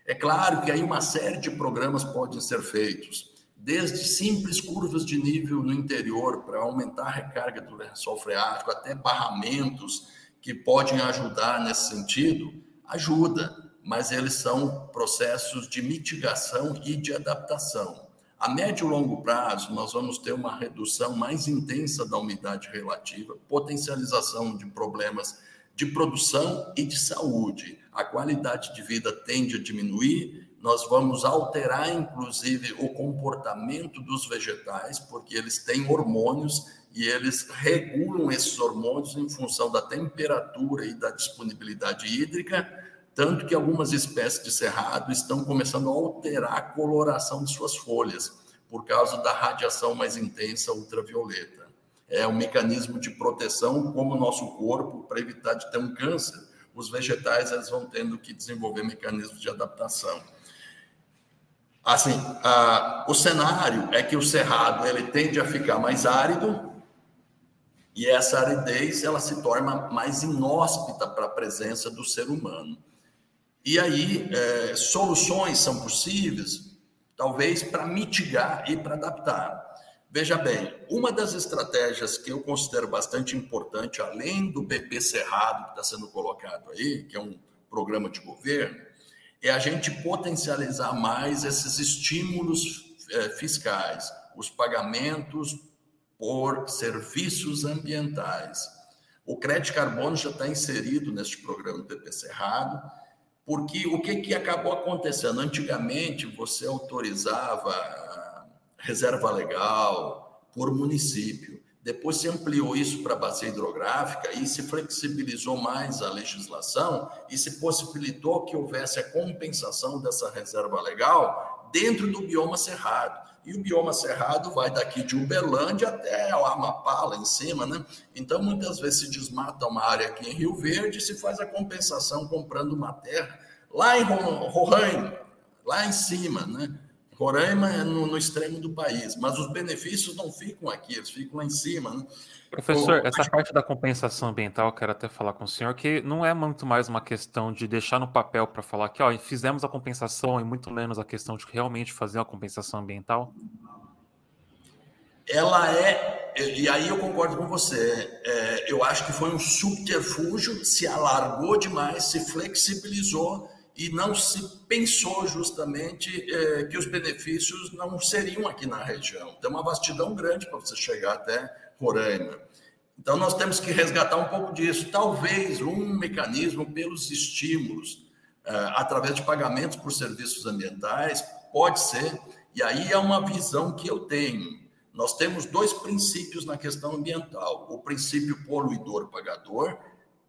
É claro que aí uma série de programas podem ser feitos, desde simples curvas de nível no interior para aumentar a recarga do lençol freático, até barramentos que podem ajudar nesse sentido, ajuda, mas eles são processos de mitigação e de adaptação. A médio e longo prazo, nós vamos ter uma redução mais intensa da umidade relativa, potencialização de problemas de produção e de saúde. A qualidade de vida tende a diminuir, nós vamos alterar, inclusive, o comportamento dos vegetais, porque eles têm hormônios e eles regulam esses hormônios em função da temperatura e da disponibilidade hídrica, tanto que algumas espécies de cerrado estão começando a alterar a coloração de suas folhas, por causa da radiação mais intensa ultravioleta é um mecanismo de proteção como o nosso corpo para evitar de ter um câncer. Os vegetais eles vão tendo que desenvolver mecanismos de adaptação. Assim, a, o cenário é que o cerrado ele tende a ficar mais árido e essa aridez ela se torna mais inóspita para a presença do ser humano. E aí, é, soluções são possíveis, talvez para mitigar e para adaptar. Veja bem, uma das estratégias que eu considero bastante importante, além do BP Cerrado, que está sendo colocado aí, que é um programa de governo, é a gente potencializar mais esses estímulos é, fiscais, os pagamentos por serviços ambientais. O crédito carbono já está inserido neste programa do PP Cerrado, porque o que, que acabou acontecendo? Antigamente, você autorizava reserva legal por município. Depois se ampliou isso para a bacia hidrográfica e se flexibilizou mais a legislação e se possibilitou que houvesse a compensação dessa reserva legal dentro do bioma cerrado. E o bioma cerrado vai daqui de Uberlândia até o Amapá, lá em cima, né? Então, muitas vezes se desmata uma área aqui em Rio Verde e se faz a compensação comprando uma terra lá em Roraima, lá em cima, né? Roraima é no, no, extremo do país, mas os benefícios não ficam aqui, eles ficam lá em cima. Né? Professor, essa parte da compensação ambiental, quero até falar com o senhor, que não é muito mais uma questão de deixar no papel para falar que ó, fizemos a compensação e muito menos a questão de realmente fazer uma compensação ambiental? Ela é, e aí eu concordo com você, é, eu acho que foi um subterfúgio, se alargou demais, se flexibilizou e não se pensou justamente é, que os benefícios não seriam aqui na região. Tem uma vastidão grande para você chegar até Roraima. Então, nós temos que resgatar um pouco disso. Talvez um mecanismo pelos estímulos, é, através de pagamentos por serviços ambientais, pode ser, e aí é uma visão que eu tenho. Nós temos dois princípios na questão ambiental: o princípio poluidor-pagador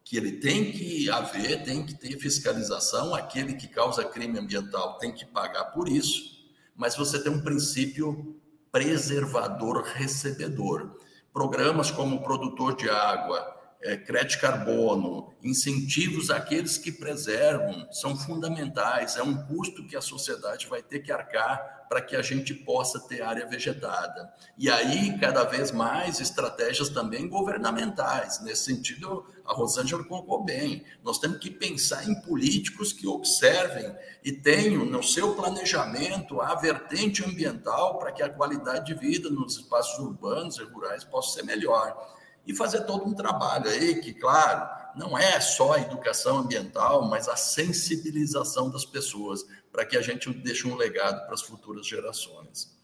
que ele tem que haver, tem que ter fiscalização, aquele que causa crime ambiental tem que pagar por isso, mas você tem um princípio preservador-recebedor. Programas como o produtor de água, é, crédito carbono, incentivos àqueles que preservam são fundamentais. É um custo que a sociedade vai ter que arcar para que a gente possa ter área vegetada. E aí, cada vez mais, estratégias também governamentais. Nesse sentido, a Rosângela colocou bem. Nós temos que pensar em políticos que observem e tenham no seu planejamento a vertente ambiental para que a qualidade de vida nos espaços urbanos e rurais possa ser melhor. E fazer todo um trabalho aí que, claro, não é só a educação ambiental, mas a sensibilização das pessoas para que a gente deixe um legado para as futuras gerações.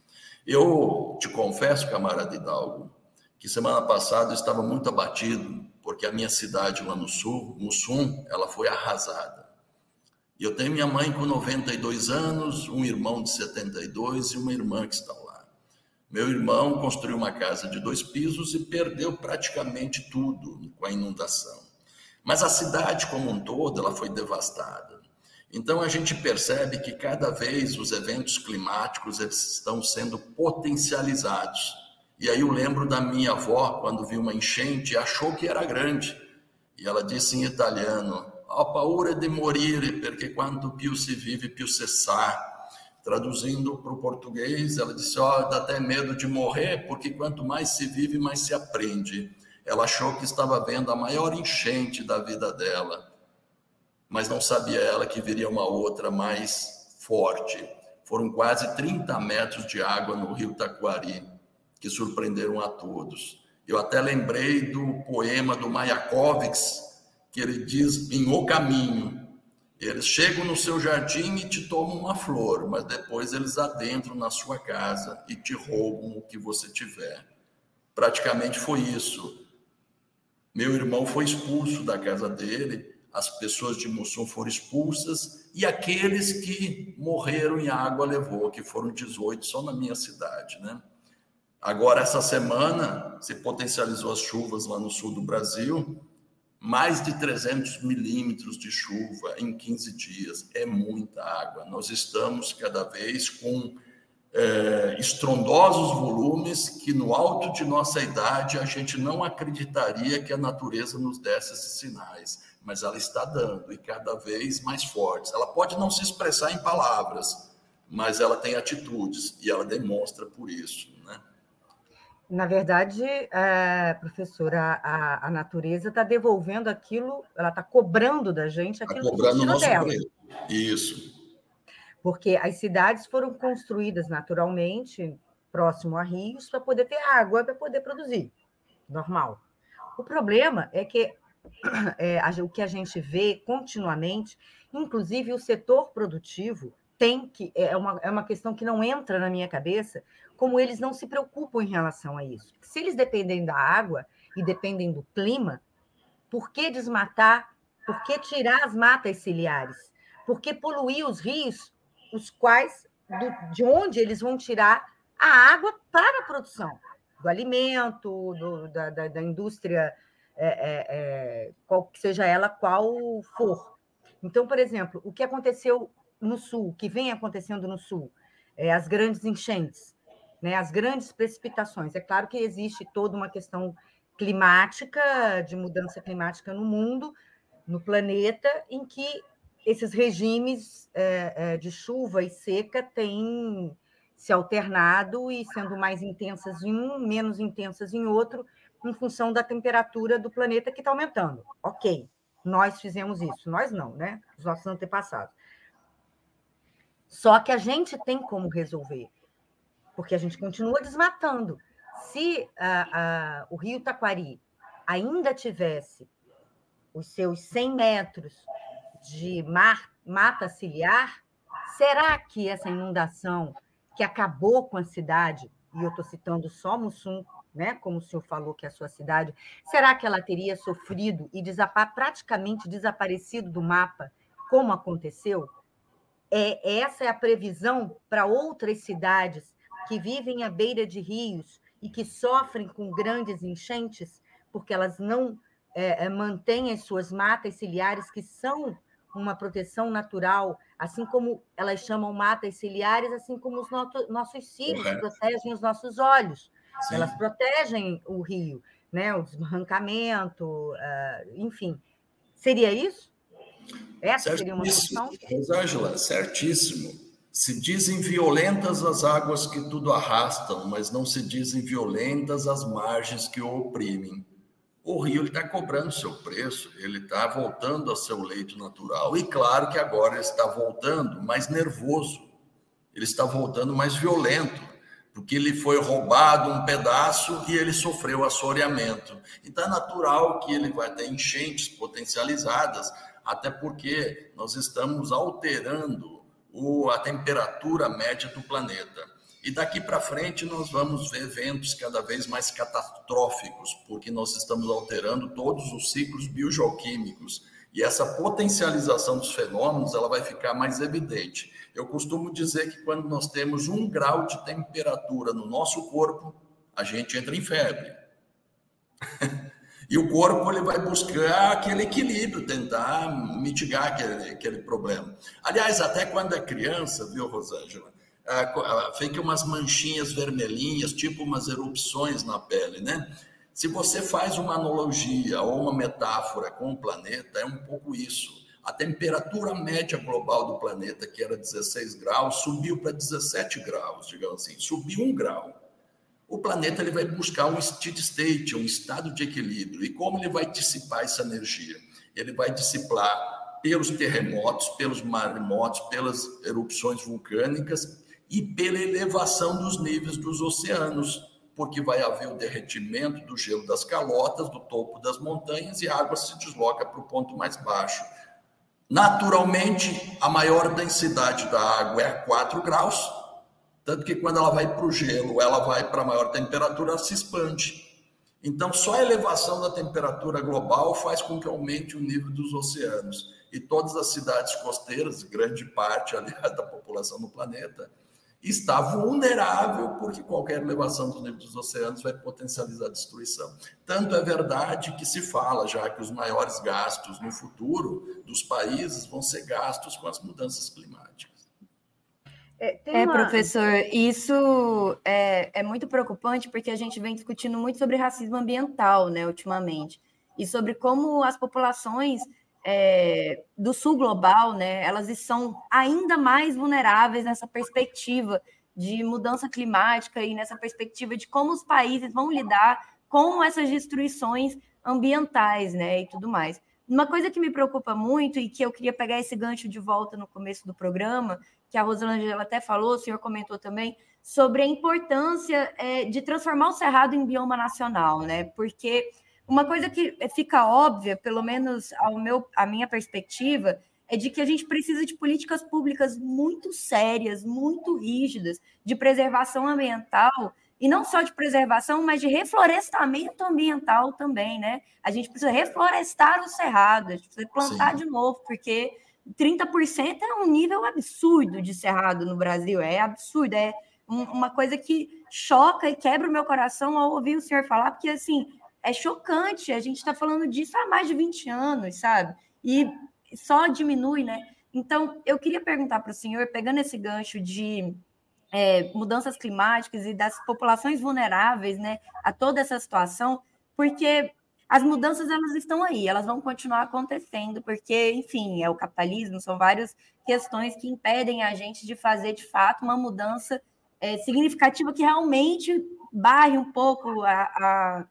Eu te confesso, camarada Hidalgo, que semana passada eu estava muito abatido, porque a minha cidade lá no sul, Mussum, ela foi arrasada. E eu tenho minha mãe com 92 anos, um irmão de 72 e uma irmã que está lá. Meu irmão construiu uma casa de dois pisos e perdeu praticamente tudo com a inundação. Mas a cidade como um todo, ela foi devastada. Então a gente percebe que cada vez os eventos climáticos eles estão sendo potencializados. E aí eu lembro da minha avó quando viu uma enchente achou que era grande. E ela disse em italiano: "Ho paura de morire perché quando più si vive più se sa". Traduzindo para o português, ela disse: "Ó, oh, dá até medo de morrer, porque quanto mais se vive, mais se aprende". Ela achou que estava vendo a maior enchente da vida dela mas não sabia ela que viria uma outra mais forte. Foram quase 30 metros de água no rio Taquari, que surpreenderam a todos. Eu até lembrei do poema do Mayakovsky, que ele diz em O Caminho. Eles chegam no seu jardim e te tomam uma flor, mas depois eles adentram na sua casa e te roubam o que você tiver. Praticamente foi isso. Meu irmão foi expulso da casa dele as pessoas de Mussum foram expulsas e aqueles que morreram em água levou, que foram 18 só na minha cidade, né? Agora, essa semana, se potencializou as chuvas lá no sul do Brasil, mais de 300 milímetros de chuva em 15 dias. É muita água. Nós estamos cada vez com é, estrondosos volumes que, no alto de nossa idade, a gente não acreditaria que a natureza nos desse esses sinais mas ela está dando e cada vez mais fortes. Ela pode não se expressar em palavras, mas ela tem atitudes e ela demonstra por isso? Na verdade, é, professora, a, a natureza está devolvendo aquilo, ela está cobrando da gente tá aquilo tá cobrando que gente dela. Preço. Isso. Porque as cidades foram construídas naturalmente próximo a rios para poder ter água para poder produzir, normal. O problema é que é, o que a gente vê continuamente, inclusive o setor produtivo tem que é uma, é uma questão que não entra na minha cabeça, como eles não se preocupam em relação a isso. Se eles dependem da água e dependem do clima, Por que desmatar? Por que tirar as matas ciliares? Por que poluir os rios, os quais, do, de onde eles vão tirar a água para a produção do alimento, do, da, da, da, indústria, é, é, é, qual, seja ela qual for. Então, por exemplo, o que aconteceu no Sul, que vem acontecendo no Sul, é, as grandes enchentes, né, as grandes precipitações. É claro que existe toda uma questão climática, de mudança climática no mundo, no planeta, em que esses regimes é, é, de chuva e seca têm se alternado e sendo mais intensas em um, menos intensas em outro, em função da temperatura do planeta que está aumentando. Ok, nós fizemos isso, nós não, né? Os nossos antepassados. Só que a gente tem como resolver, porque a gente continua desmatando. Se a, a, o rio Taquari ainda tivesse os seus 100 metros de mar, mata ciliar, será que essa inundação que acabou com a cidade, e eu estou citando só Mussum, né, como o senhor falou que é a sua cidade, será que ela teria sofrido e desapa praticamente desaparecido do mapa, como aconteceu? É, essa é a previsão para outras cidades que vivem à beira de rios e que sofrem com grandes enchentes, porque elas não é, é mantêm as suas matas ciliares, que são uma proteção natural, assim como elas chamam matas ciliares, assim como os nossos cílios protegem os nossos olhos. Sim. Elas protegem o rio, né? o desbarrancamento, uh, enfim. Seria isso? Essa seria uma solução? Rosângela, certíssimo. Se dizem violentas as águas que tudo arrastam, mas não se dizem violentas as margens que o oprimem o rio está cobrando seu preço, ele está voltando ao seu leito natural. E claro que agora ele está voltando mais nervoso, ele está voltando mais violento, porque ele foi roubado um pedaço e ele sofreu assoreamento. Então é natural que ele vai ter enchentes potencializadas, até porque nós estamos alterando a temperatura média do planeta. E daqui para frente nós vamos ver eventos cada vez mais catastróficos, porque nós estamos alterando todos os ciclos biogeoquímicos e essa potencialização dos fenômenos ela vai ficar mais evidente. Eu costumo dizer que quando nós temos um grau de temperatura no nosso corpo, a gente entra em febre. e o corpo ele vai buscar aquele equilíbrio, tentar mitigar aquele, aquele problema. Aliás, até quando é criança, viu, Rosângela? fica umas manchinhas vermelhinhas, tipo umas erupções na pele, né? Se você faz uma analogia ou uma metáfora com o planeta, é um pouco isso. A temperatura média global do planeta, que era 16 graus, subiu para 17 graus, digamos assim, subiu um grau. O planeta ele vai buscar um steady state, um estado de equilíbrio. E como ele vai dissipar essa energia? Ele vai dissipar pelos terremotos, pelos maremotos, pelas erupções vulcânicas e pela elevação dos níveis dos oceanos, porque vai haver o derretimento do gelo das calotas, do topo das montanhas, e a água se desloca para o ponto mais baixo. Naturalmente, a maior densidade da água é 4 graus, tanto que quando ela vai para o gelo, ela vai para maior temperatura, ela se expande. Então, só a elevação da temperatura global faz com que aumente o nível dos oceanos. E todas as cidades costeiras, grande parte aliás, da população do planeta, está vulnerável porque qualquer elevação do nível dos oceanos vai potencializar a destruição. Tanto é verdade que se fala já que os maiores gastos no futuro dos países vão ser gastos com as mudanças climáticas. É, é uma... professor, isso é, é muito preocupante porque a gente vem discutindo muito sobre racismo ambiental, né, ultimamente, e sobre como as populações é, do sul global, né, elas são ainda mais vulneráveis nessa perspectiva de mudança climática e nessa perspectiva de como os países vão lidar com essas destruições ambientais, né, e tudo mais. Uma coisa que me preocupa muito e que eu queria pegar esse gancho de volta no começo do programa, que a Rosângela até falou, o senhor comentou também, sobre a importância é, de transformar o Cerrado em bioma nacional, né? Porque uma coisa que fica óbvia, pelo menos ao meu, a minha perspectiva, é de que a gente precisa de políticas públicas muito sérias, muito rígidas, de preservação ambiental, e não só de preservação, mas de reflorestamento ambiental também, né? A gente precisa reflorestar o cerrado, a gente precisa plantar Sim. de novo, porque 30% é um nível absurdo de cerrado no Brasil, é absurdo, é uma coisa que choca e quebra o meu coração ao ouvir o senhor falar, porque assim, é chocante, a gente está falando disso há mais de 20 anos, sabe? E só diminui, né? Então, eu queria perguntar para o senhor, pegando esse gancho de é, mudanças climáticas e das populações vulneráveis, né, a toda essa situação, porque as mudanças elas estão aí, elas vão continuar acontecendo, porque, enfim, é o capitalismo, são várias questões que impedem a gente de fazer de fato uma mudança é, significativa que realmente barre um pouco a, a,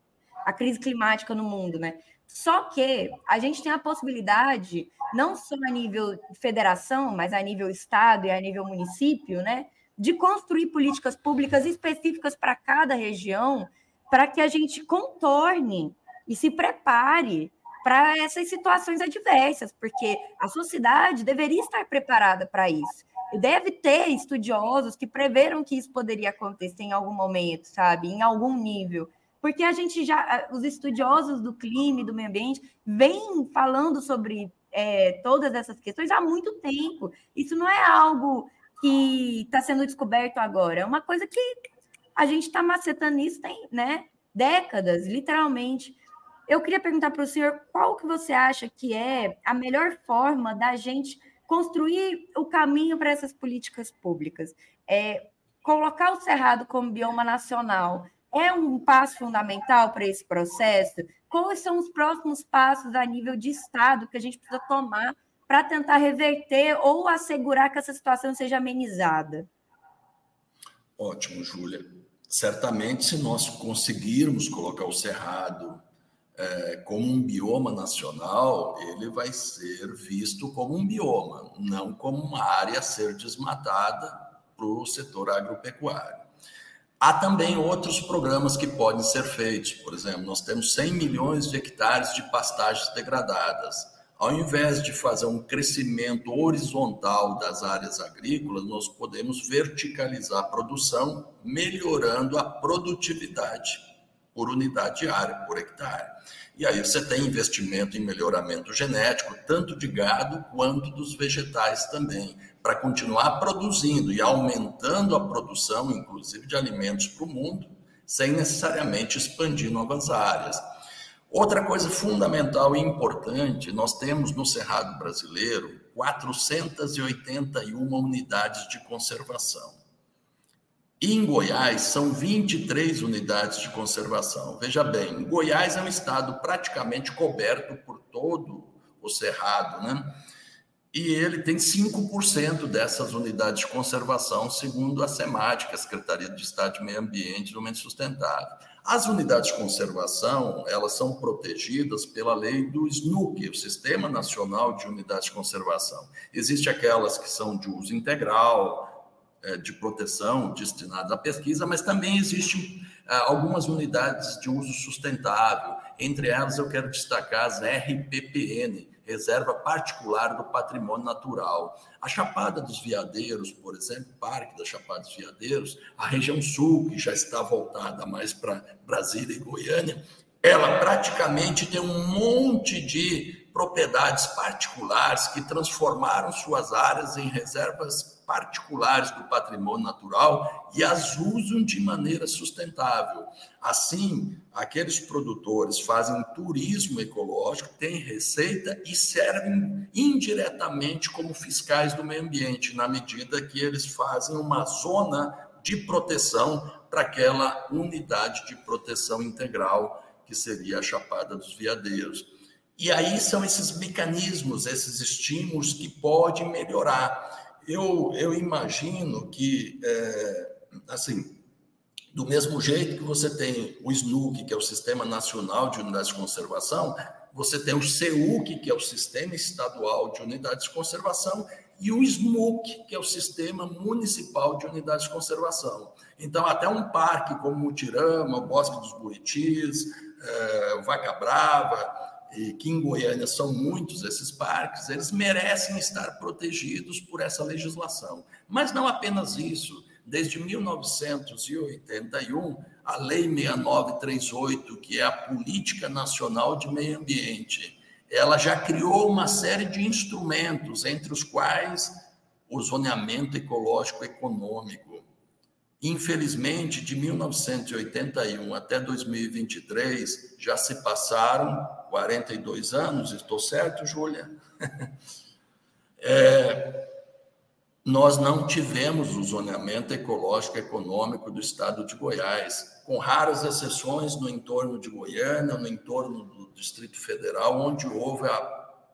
a crise climática no mundo, né? Só que a gente tem a possibilidade, não só a nível federação, mas a nível estado e a nível município, né, de construir políticas públicas específicas para cada região, para que a gente contorne e se prepare para essas situações adversas, porque a sociedade deveria estar preparada para isso. E deve ter estudiosos que preveram que isso poderia acontecer em algum momento, sabe, em algum nível. Porque a gente já, os estudiosos do clima e do meio ambiente vêm falando sobre é, todas essas questões há muito tempo. Isso não é algo que está sendo descoberto agora. É uma coisa que a gente está macetando isso tem né, décadas, literalmente. Eu queria perguntar para o senhor qual que você acha que é a melhor forma da gente construir o caminho para essas políticas públicas. É, colocar o Cerrado como bioma nacional é um passo fundamental para esse processo? Quais são os próximos passos a nível de Estado que a gente precisa tomar para tentar reverter ou assegurar que essa situação seja amenizada? Ótimo, Júlia. Certamente, se nós conseguirmos colocar o Cerrado é, como um bioma nacional, ele vai ser visto como um bioma, não como uma área a ser desmatada para o setor agropecuário. Há também outros programas que podem ser feitos. Por exemplo, nós temos 100 milhões de hectares de pastagens degradadas ao invés de fazer um crescimento horizontal das áreas agrícolas, nós podemos verticalizar a produção, melhorando a produtividade por unidade de área, por hectare. E aí você tem investimento em melhoramento genético, tanto de gado quanto dos vegetais também, para continuar produzindo e aumentando a produção, inclusive de alimentos para o mundo, sem necessariamente expandir novas áreas. Outra coisa fundamental e importante, nós temos no Cerrado Brasileiro 481 unidades de conservação. Em Goiás são 23 unidades de conservação. Veja bem, Goiás é um estado praticamente coberto por todo o cerrado, né? E ele tem 5% dessas unidades de conservação, segundo a SEMAT, a Secretaria de Estado de Meio Ambiente e Desenvolvimento Sustentável. As unidades de conservação, elas são protegidas pela lei do SNUC, o Sistema Nacional de Unidades de Conservação. Existem aquelas que são de uso integral, é, de proteção destinadas à pesquisa, mas também existem é, algumas unidades de uso sustentável. Entre elas, eu quero destacar as RPPN, reserva particular do patrimônio natural. A Chapada dos Veadeiros, por exemplo, Parque da Chapada dos Veadeiros, a região sul, que já está voltada mais para Brasília e Goiânia, ela praticamente tem um monte de propriedades particulares que transformaram suas áreas em reservas particulares do patrimônio natural e as usam de maneira sustentável. Assim, aqueles produtores fazem turismo ecológico, têm receita e servem indiretamente como fiscais do meio ambiente, na medida que eles fazem uma zona de proteção para aquela unidade de proteção integral que seria a Chapada dos Veadeiros. E aí são esses mecanismos, esses estímulos que podem melhorar eu, eu imagino que, é, assim, do mesmo jeito que você tem o SNUC, que é o Sistema Nacional de Unidades de Conservação, você tem o CEUC, que é o Sistema Estadual de Unidades de Conservação, e o SMUC, que é o Sistema Municipal de Unidades de Conservação. Então, até um parque como Mutirama, o Bosque dos Buritis, é, Vaca Brava, e que em Goiânia são muitos esses parques, eles merecem estar protegidos por essa legislação. Mas não apenas isso. desde 1981, a Lei 6938, que é a Política Nacional de Meio Ambiente, ela já criou uma série de instrumentos, entre os quais o zoneamento ecológico econômico. Infelizmente, de 1981 até 2023, já se passaram 42 anos, estou certo, Júlia? é, nós não tivemos o zoneamento ecológico econômico do estado de Goiás, com raras exceções no entorno de Goiânia, no entorno do Distrito Federal, onde houve a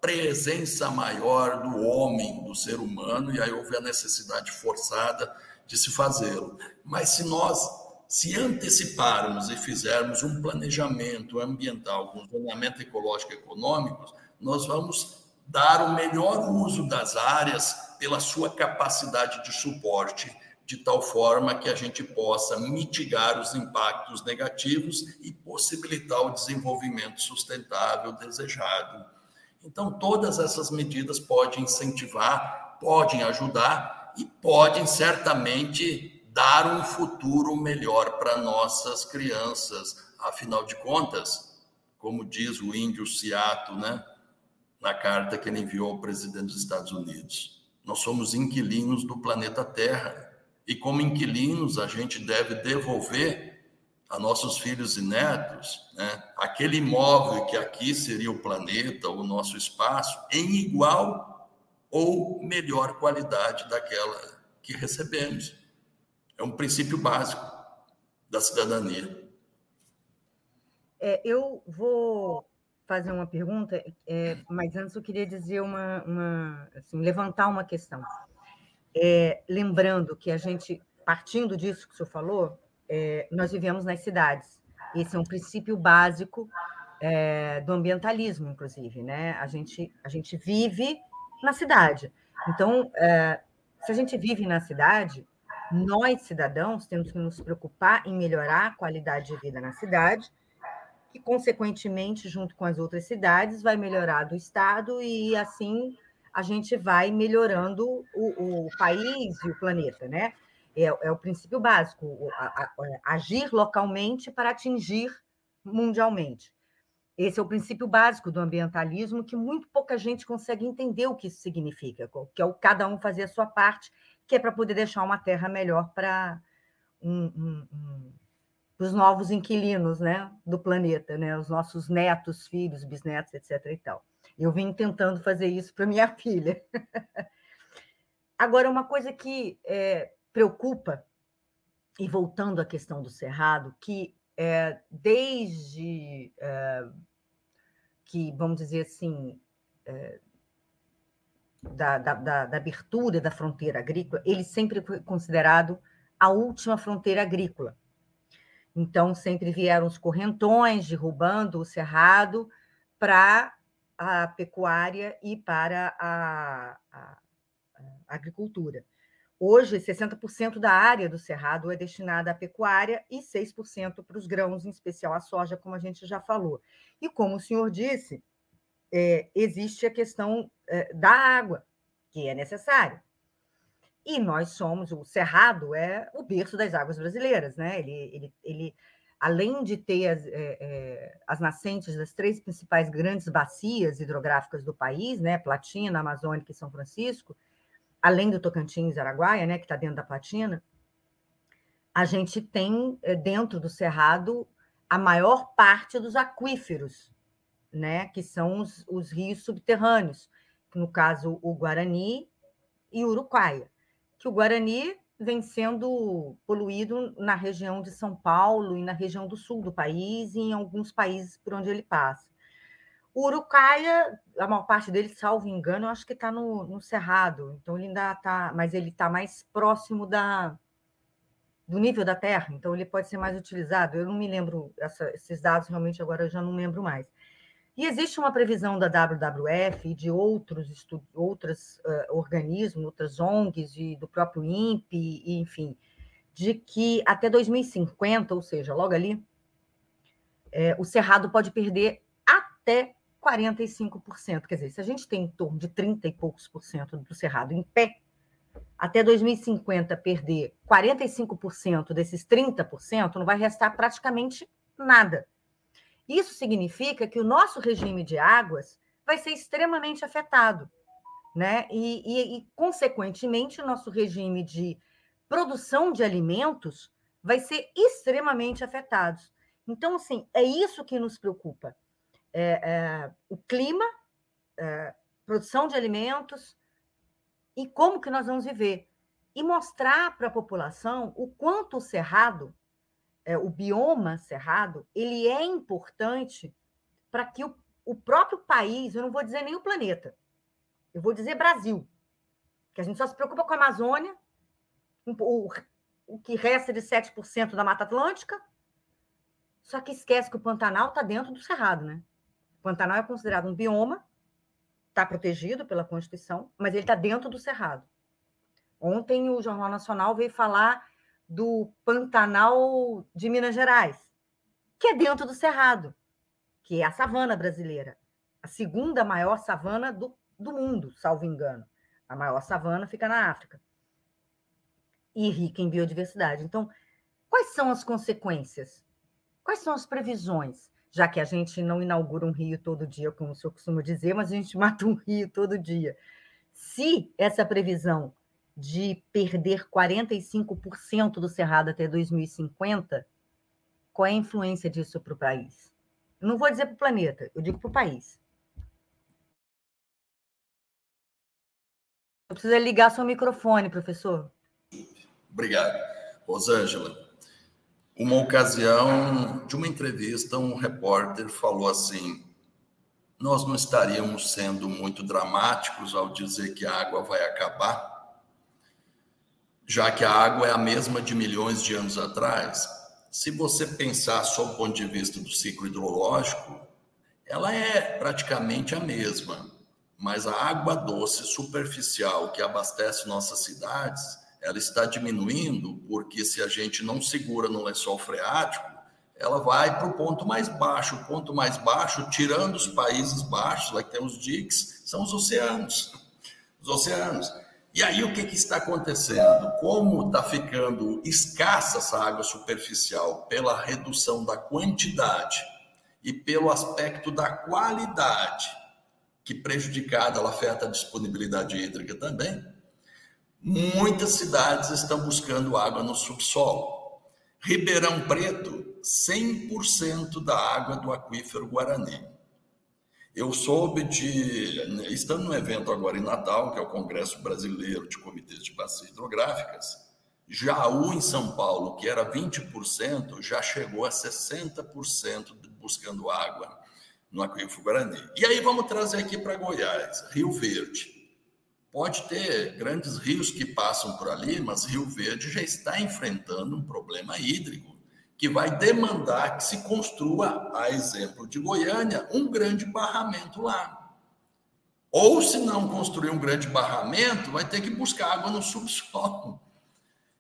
presença maior do homem, do ser humano, e aí houve a necessidade forçada de se fazê-lo. Mas se nós se anteciparmos e fizermos um planejamento ambiental com zoneamento ecológico econômico, nós vamos dar o melhor uso das áreas pela sua capacidade de suporte, de tal forma que a gente possa mitigar os impactos negativos e possibilitar o desenvolvimento sustentável desejado. Então, todas essas medidas podem incentivar, podem ajudar e podem certamente dar um futuro melhor para nossas crianças. Afinal de contas, como diz o índio Seato, né, na carta que ele enviou ao presidente dos Estados Unidos, nós somos inquilinos do planeta Terra. E como inquilinos, a gente deve devolver a nossos filhos e netos né, aquele imóvel que aqui seria o planeta, o nosso espaço, em igual ou melhor qualidade daquela que recebemos. É um princípio básico da cidadania. É, eu vou fazer uma pergunta, é, mas antes eu queria dizer uma, uma assim, levantar uma questão. É, lembrando que a gente, partindo disso que o senhor falou, é, nós vivemos nas cidades. Esse é um princípio básico é, do ambientalismo, inclusive, né? A gente, a gente vive na cidade. Então, é, se a gente vive na cidade, nós, cidadãos, temos que nos preocupar em melhorar a qualidade de vida na cidade que, consequentemente, junto com as outras cidades, vai melhorar do Estado e, assim, a gente vai melhorando o, o país e o planeta, né? É, é o princípio básico, a, a, a, agir localmente para atingir mundialmente. Esse é o princípio básico do ambientalismo, que muito pouca gente consegue entender o que isso significa, que é o cada um fazer a sua parte, que é para poder deixar uma terra melhor para um, um, um os novos inquilinos né, do planeta, né, os nossos netos, filhos, bisnetos, etc. E tal. Eu vim tentando fazer isso para minha filha. Agora, uma coisa que é, preocupa, e voltando à questão do Cerrado, que é, desde é, que, vamos dizer assim, é, da, da, da, da abertura da fronteira agrícola, ele sempre foi considerado a última fronteira agrícola então, sempre vieram os correntões derrubando o cerrado para a pecuária e para a, a, a agricultura. Hoje, 60% da área do cerrado é destinada à pecuária e 6% para os grãos, em especial a soja, como a gente já falou. E como o senhor disse, é, existe a questão é, da água, que é necessária. E nós somos, o Cerrado é o berço das águas brasileiras, né? Ele, ele, ele além de ter as, é, é, as nascentes das três principais grandes bacias hidrográficas do país, né? Platina, Amazônica e São Francisco, além do Tocantins e Araguaia, né? Que está dentro da Platina, a gente tem é, dentro do Cerrado a maior parte dos aquíferos, né? Que são os, os rios subterrâneos, no caso o Guarani e o Uruguaia que o Guarani vem sendo poluído na região de São Paulo e na região do sul do país e em alguns países por onde ele passa. O Urucaia, a maior parte dele, salvo engano, eu acho que está no, no, Cerrado, então ele ainda está, mas ele está mais próximo da, do nível da Terra, então ele pode ser mais utilizado. Eu não me lembro, essa, esses dados realmente agora eu já não lembro mais. E existe uma previsão da WWF e de outros outros uh, organismos, outras ONGs, e do próprio INPE, enfim, de que até 2050, ou seja, logo ali, é, o Cerrado pode perder até 45%. Quer dizer, se a gente tem em torno de 30 e poucos por cento do Cerrado em pé, até 2050 perder 45% desses 30%, não vai restar praticamente nada. Isso significa que o nosso regime de águas vai ser extremamente afetado, né? E, e, e consequentemente, o nosso regime de produção de alimentos vai ser extremamente afetado. Então, assim, é isso que nos preocupa. É, é, o clima, é, produção de alimentos e como que nós vamos viver. E mostrar para a população o quanto o cerrado, é, o bioma cerrado, ele é importante para que o, o próprio país, eu não vou dizer nem o planeta, eu vou dizer Brasil, que a gente só se preocupa com a Amazônia, o, o que resta de 7% da Mata Atlântica, só que esquece que o Pantanal está dentro do Cerrado, né? Pantanal é considerado um bioma, está protegido pela Constituição, mas ele está dentro do Cerrado. Ontem o Jornal Nacional veio falar do Pantanal de Minas Gerais, que é dentro do Cerrado, que é a savana brasileira, a segunda maior savana do, do mundo, salvo engano. A maior savana fica na África e rica em biodiversidade. Então, quais são as consequências? Quais são as previsões? Já que a gente não inaugura um rio todo dia, como o senhor costuma dizer, mas a gente mata um rio todo dia. Se essa previsão de perder 45% do cerrado até 2050, qual é a influência disso para o país? Não vou dizer para o planeta, eu digo para o país. Eu preciso ligar seu microfone, professor. Obrigado. Rosângela, uma ocasião de uma entrevista, um repórter falou assim: Nós não estaríamos sendo muito dramáticos ao dizer que a água vai acabar, já que a água é a mesma de milhões de anos atrás. Se você pensar sob o ponto de vista do ciclo hidrológico, ela é praticamente a mesma, mas a água doce superficial que abastece nossas cidades ela está diminuindo porque se a gente não segura no lençol freático, ela vai para o ponto mais baixo. O ponto mais baixo, tirando os países baixos, lá que tem os diques, são os oceanos. Os oceanos. E aí o que, que está acontecendo? Como está ficando escassa essa água superficial pela redução da quantidade e pelo aspecto da qualidade, que prejudicada ela afeta a disponibilidade hídrica também, Muitas cidades estão buscando água no subsolo. Ribeirão Preto, 100% da água do aquífero Guarani. Eu soube de, estando no evento agora em Natal, que é o Congresso Brasileiro de Comitês de Bacias Hidrográficas, Jaú, em São Paulo, que era 20%, já chegou a 60% buscando água no aquífero Guarani. E aí vamos trazer aqui para Goiás, Rio Verde. Pode ter grandes rios que passam por ali, mas Rio Verde já está enfrentando um problema hídrico que vai demandar que se construa, a exemplo de Goiânia, um grande barramento lá. Ou, se não construir um grande barramento, vai ter que buscar água no subsolo.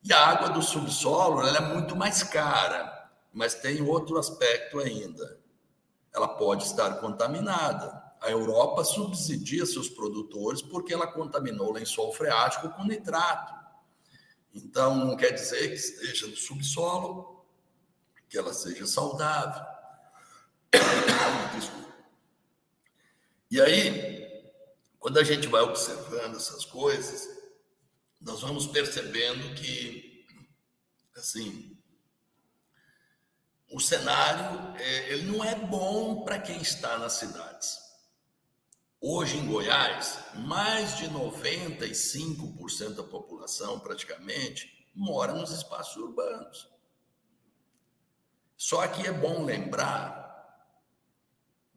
E a água do subsolo é muito mais cara, mas tem outro aspecto ainda. Ela pode estar contaminada. A Europa subsidia seus produtores porque ela contaminou o lençol freático com nitrato. Então, não quer dizer que esteja no subsolo, que ela seja saudável. E aí, quando a gente vai observando essas coisas, nós vamos percebendo que, assim, o cenário é, ele não é bom para quem está nas cidades. Hoje em Goiás, mais de 95% da população, praticamente, mora nos espaços urbanos. Só que é bom lembrar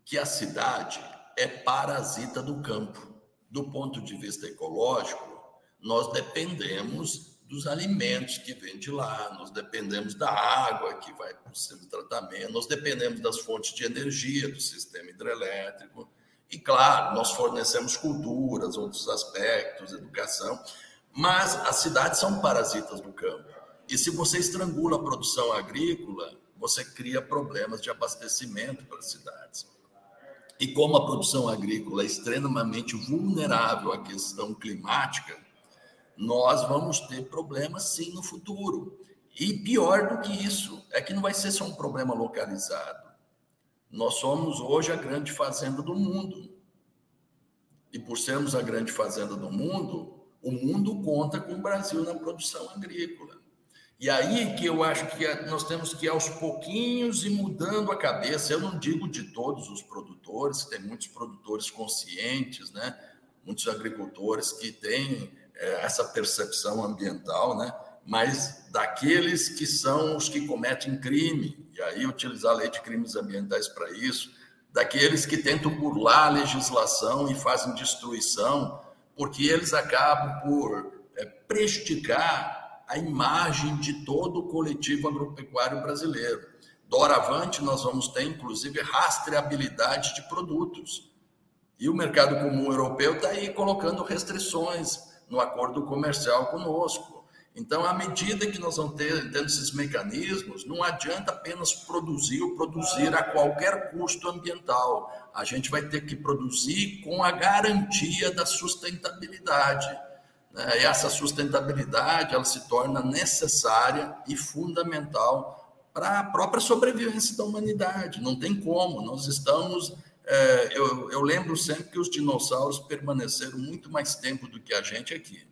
que a cidade é parasita do campo. Do ponto de vista ecológico, nós dependemos dos alimentos que vêm de lá, nós dependemos da água que vai para o sistema de tratamento, nós dependemos das fontes de energia do sistema hidrelétrico e, claro, nós fornecemos culturas, outros aspectos, educação, mas as cidades são parasitas do campo. E se você estrangula a produção agrícola, você cria problemas de abastecimento para as cidades. E como a produção agrícola é extremamente vulnerável à questão climática, nós vamos ter problemas sim no futuro. E pior do que isso, é que não vai ser só um problema localizado. Nós somos hoje a grande fazenda do mundo. E por sermos a grande fazenda do mundo, o mundo conta com o Brasil na produção agrícola. E aí que eu acho que nós temos que ir aos pouquinhos e mudando a cabeça. Eu não digo de todos os produtores, tem muitos produtores conscientes, né? muitos agricultores que têm é, essa percepção ambiental, né? Mas daqueles que são os que cometem crime, e aí utilizar a lei de crimes ambientais para isso, daqueles que tentam burlar a legislação e fazem destruição, porque eles acabam por é, a imagem de todo o coletivo agropecuário brasileiro. Doravante, nós vamos ter, inclusive, rastreabilidade de produtos. E o mercado comum europeu está aí colocando restrições no acordo comercial conosco. Então, à medida que nós vamos ter, tendo esses mecanismos, não adianta apenas produzir ou produzir a qualquer custo ambiental. A gente vai ter que produzir com a garantia da sustentabilidade. Né? E essa sustentabilidade ela se torna necessária e fundamental para a própria sobrevivência da humanidade. Não tem como. Nós estamos é, eu, eu, lembro sempre que os dinossauros permaneceram muito mais tempo do que a gente aqui.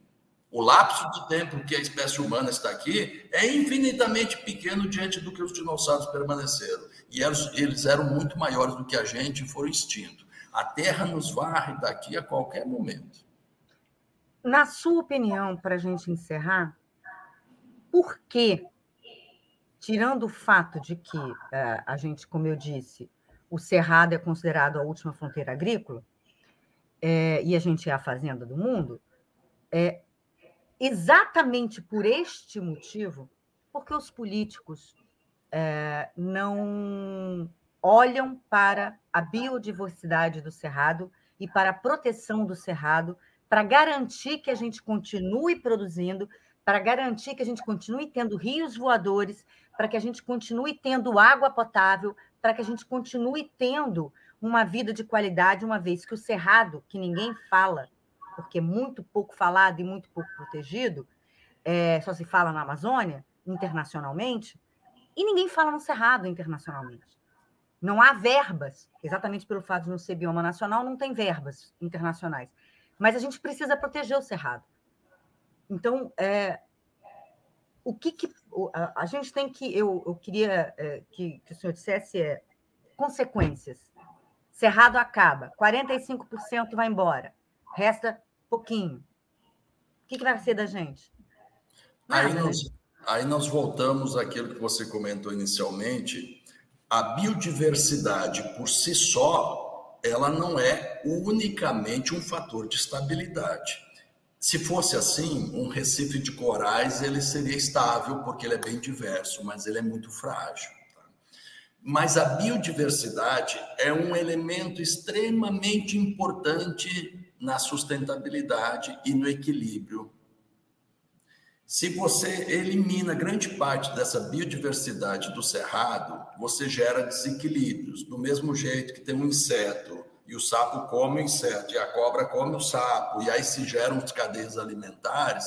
O lapso de tempo que a espécie humana está aqui é infinitamente pequeno diante do que os dinossauros permaneceram. E eles, eram muito maiores do que a gente e foram extintos. A Terra nos varre daqui a qualquer momento. Na sua opinião, para a gente encerrar, por que, tirando o fato de que é, a gente, como eu disse, o Cerrado é considerado a última fronteira agrícola, é, e a gente é a fazenda do mundo, é exatamente por este motivo, porque os políticos é, não olham para a biodiversidade do Cerrado e para a proteção do Cerrado, para garantir que a gente continue produzindo, para garantir que a gente continue tendo rios voadores, para que a gente continue tendo água potável, para que a gente continue tendo uma vida de qualidade, uma vez que o cerrado, que ninguém fala, porque é muito pouco falado e muito pouco protegido, é, só se fala na Amazônia, internacionalmente, e ninguém fala no cerrado internacionalmente. Não há verbas, exatamente pelo fato de não ser bioma nacional, não tem verbas internacionais. Mas a gente precisa proteger o cerrado. Então, é, o que, que a, gente tem que. Eu, eu queria é, que, que, o senhor dissesse é, consequências. Cerrado acaba, 45% vai embora, resta pouquinho. O que, que vai ser da gente? Nada, aí, nós, né? aí nós voltamos àquilo que você comentou inicialmente. A biodiversidade por si só, ela não é unicamente um fator de estabilidade. Se fosse assim, um recife de corais ele seria estável porque ele é bem diverso, mas ele é muito frágil. Tá? Mas a biodiversidade é um elemento extremamente importante na sustentabilidade e no equilíbrio. Se você elimina grande parte dessa biodiversidade do cerrado, você gera desequilíbrios. Do mesmo jeito que tem um inseto e o sapo come o inseto, e a cobra come o sapo, e aí se geram as cadeias alimentares,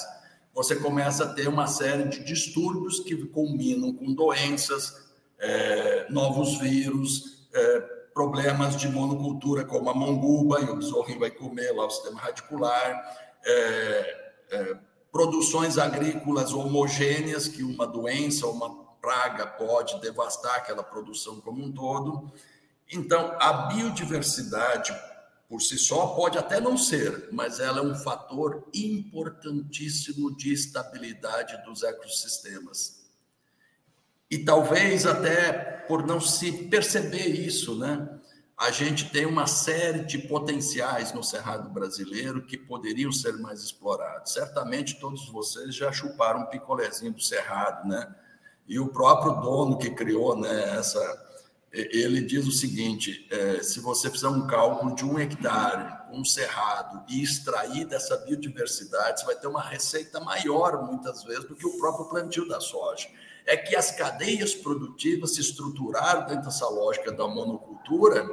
você começa a ter uma série de distúrbios que culminam com doenças, é, novos vírus, é, problemas de monocultura, como a manguba, e o besorrinho vai comer lá o sistema radicular, é, é produções agrícolas homogêneas, que uma doença uma praga pode devastar aquela produção como um todo. Então, a biodiversidade por si só pode até não ser, mas ela é um fator importantíssimo de estabilidade dos ecossistemas. E talvez até por não se perceber isso, né? A gente tem uma série de potenciais no Cerrado brasileiro que poderiam ser mais explorados. Certamente todos vocês já chuparam um picolézinho do Cerrado, né? E o próprio dono que criou né, essa, ele diz o seguinte: é, se você fizer um cálculo de um hectare, um cerrado, e extrair dessa biodiversidade, você vai ter uma receita maior, muitas vezes, do que o próprio plantio da soja. É que as cadeias produtivas se estruturaram dentro dessa lógica da monocultura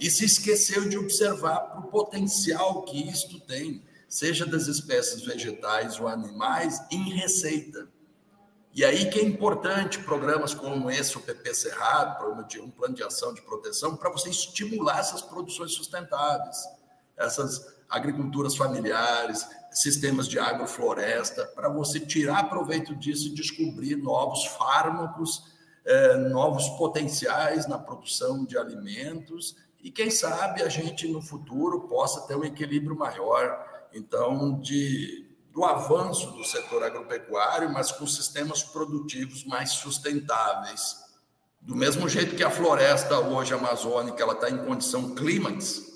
e se esqueceu de observar o potencial que isto tem. seja das espécies vegetais ou animais, em receita. E aí que é importante programas como esse, o PP Cerrado, programa de um plano de ação de proteção, para você estimular essas produções sustentáveis, essas agriculturas familiares, sistemas de agrofloresta, para você tirar proveito disso e descobrir novos fármacos, eh, novos potenciais na produção de alimentos e quem sabe a gente no futuro possa ter um equilíbrio maior, então, de do avanço do setor agropecuário, mas com sistemas produtivos mais sustentáveis. Do mesmo jeito que a floresta hoje amazônica ela está em condição clímax,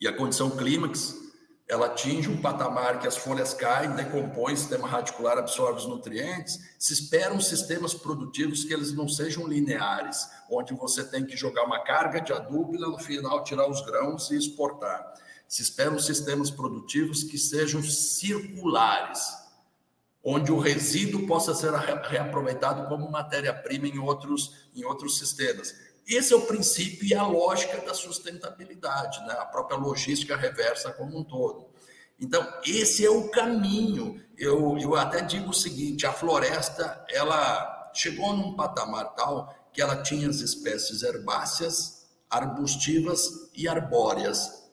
e a condição clímax ela atinge um patamar que as folhas caem, decompõem, o sistema radicular absorve os nutrientes, se esperam sistemas produtivos que eles não sejam lineares, onde você tem que jogar uma carga de adubo e no final tirar os grãos e exportar se esperam sistemas produtivos que sejam circulares, onde o resíduo possa ser reaproveitado como matéria-prima em outros, em outros sistemas. Esse é o princípio e a lógica da sustentabilidade, né? a própria logística reversa como um todo. Então, esse é o caminho. Eu, eu até digo o seguinte: a floresta ela chegou num patamar tal que ela tinha as espécies herbáceas, arbustivas e arbóreas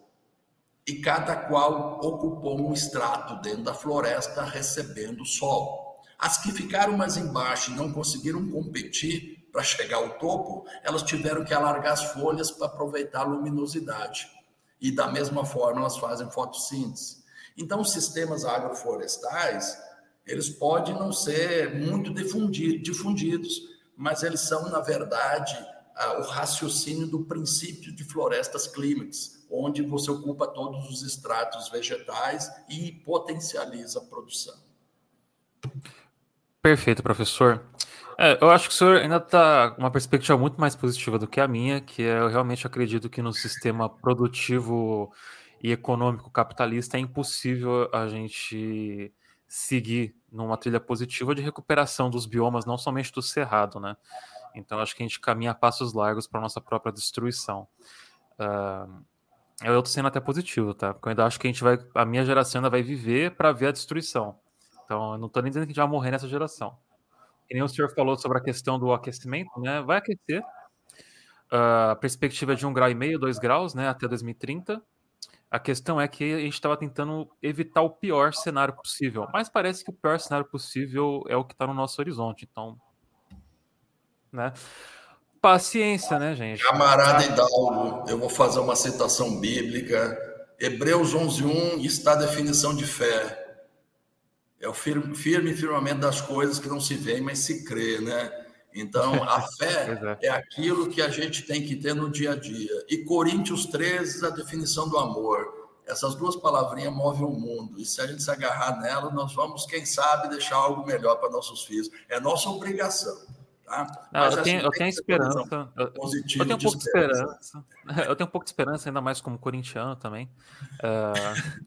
e cada qual ocupou um extrato dentro da floresta recebendo sol. As que ficaram mais embaixo e não conseguiram competir para chegar ao topo, elas tiveram que alargar as folhas para aproveitar a luminosidade. E da mesma forma elas fazem fotossíntese. Então, os sistemas agroflorestais, eles podem não ser muito difundidos, mas eles são, na verdade, o raciocínio do princípio de florestas clímax, onde você ocupa todos os estratos vegetais e potencializa a produção. Perfeito, professor. É, eu acho que o senhor ainda está uma perspectiva muito mais positiva do que a minha, que é, eu realmente acredito que no sistema produtivo e econômico capitalista é impossível a gente seguir numa trilha positiva de recuperação dos biomas, não somente do cerrado, né? Então acho que a gente caminha a passos largos para nossa própria destruição. Uh, eu tô sendo até positivo, tá? Porque eu ainda acho que a gente vai. A minha geração ainda vai viver para ver a destruição. Então, eu não tô nem dizendo que a gente vai morrer nessa geração. E nem o senhor falou sobre a questão do aquecimento, né? Vai aquecer. Uh, a perspectiva é de um grau e meio, dois graus, né? Até 2030. A questão é que a gente estava tentando evitar o pior cenário possível, mas parece que o pior cenário possível é o que está no nosso horizonte. Então, né? Paciência, né, gente? Camarada Hidalgo, eu vou fazer uma citação bíblica. Hebreus 11.1 está a definição de fé. É o firme, firme firmamento das coisas que não se veem, mas se crê, né? Então, a fé é. é aquilo que a gente tem que ter no dia a dia. E Coríntios 13, a definição do amor. Essas duas palavrinhas movem o mundo. E se a gente se agarrar nela, nós vamos, quem sabe, deixar algo melhor para nossos filhos. É nossa obrigação. Tá? Não, eu, tenho, eu tenho esperança. Eu, eu, tenho um pouco de esperança. Eu tenho um pouco de esperança, ainda mais como corintiano também. Uh,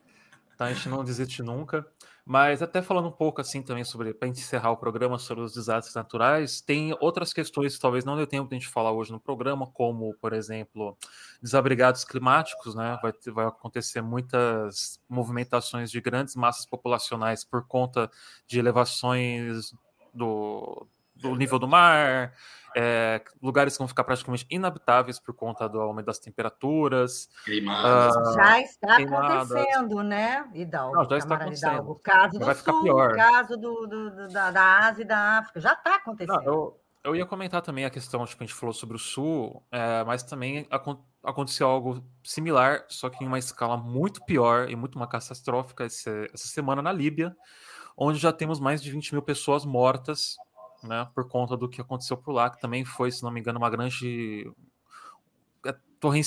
tá, a gente não desiste nunca. Mas até falando um pouco assim também sobre, para encerrar o programa sobre os desastres naturais, tem outras questões que talvez não dê tempo de a gente falar hoje no programa, como, por exemplo, desabrigados climáticos, né? Vai, vai acontecer muitas movimentações de grandes massas populacionais por conta de elevações do, do nível do mar, é, lugares que vão ficar praticamente inabitáveis por conta do aumento das temperaturas. Queimadas. Uh, já está queimadas. acontecendo, né, Hidalgo? Não, já está acontecendo. Hidalgo. O caso do vai Sul, pior. o caso do, do, do da, da, Ásia e da África, já está acontecendo. Não, eu, eu ia comentar também a questão, tipo, a gente falou sobre o Sul, é, mas também aconteceu algo similar, só que em uma escala muito pior e muito mais catastrófica essa, essa semana na Líbia, onde já temos mais de 20 mil pessoas mortas né, por conta do que aconteceu por lá, que também foi, se não me engano, uma grande é,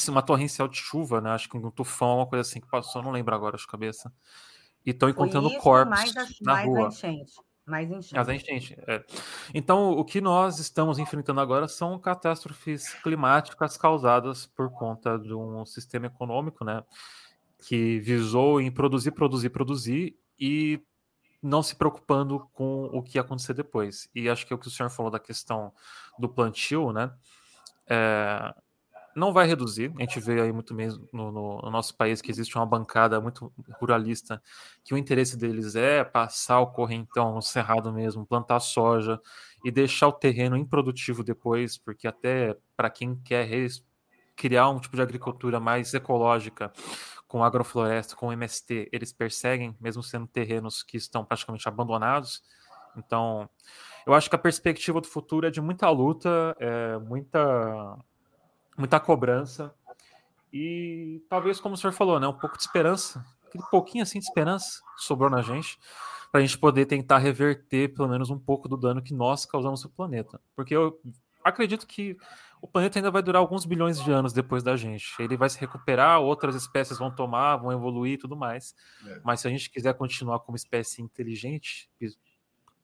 uma torrencial de chuva, né? Acho que um tufão, uma coisa assim que passou, não lembro agora de cabeça. E estão encontrando isso, corpos mais a, na mais rua. Enchente. Mais enchente. Mais enchente. É. Então, o que nós estamos enfrentando agora são catástrofes climáticas causadas por conta de um sistema econômico, né? Que visou em produzir, produzir, produzir e não se preocupando com o que ia acontecer depois. E acho que é o que o senhor falou da questão do plantio, né? É, não vai reduzir. A gente vê aí muito mesmo no, no, no, nosso país que existe uma bancada muito ruralista que o interesse deles é passar o correntão no cerrado mesmo, plantar soja e deixar o terreno improdutivo depois, porque até para quem quer criar um tipo de agricultura mais ecológica com agrofloresta, com MST, eles perseguem, mesmo sendo terrenos que estão praticamente abandonados. Então, eu acho que a perspectiva do futuro é de muita luta, é, muita muita cobrança e talvez, como o senhor falou, né, um pouco de esperança, aquele pouquinho assim de esperança sobrou na gente, para a gente poder tentar reverter pelo menos um pouco do dano que nós causamos no planeta. Porque eu acredito que o planeta ainda vai durar alguns bilhões de anos depois da gente. Ele vai se recuperar, outras espécies vão tomar, vão evoluir e tudo mais. É. Mas se a gente quiser continuar como espécie inteligente,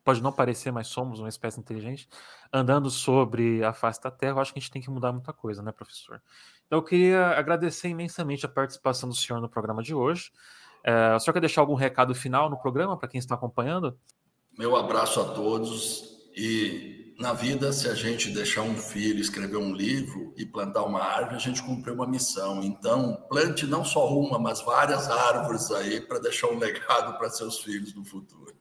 pode não parecer, mas somos uma espécie inteligente, andando sobre a face da Terra, eu acho que a gente tem que mudar muita coisa, né, professor? Então, eu queria agradecer imensamente a participação do senhor no programa de hoje. É, o senhor quer deixar algum recado final no programa para quem está acompanhando? Meu abraço a todos e na vida, se a gente deixar um filho escrever um livro e plantar uma árvore, a gente cumpriu uma missão. Então, plante não só uma, mas várias árvores aí para deixar um legado para seus filhos no futuro.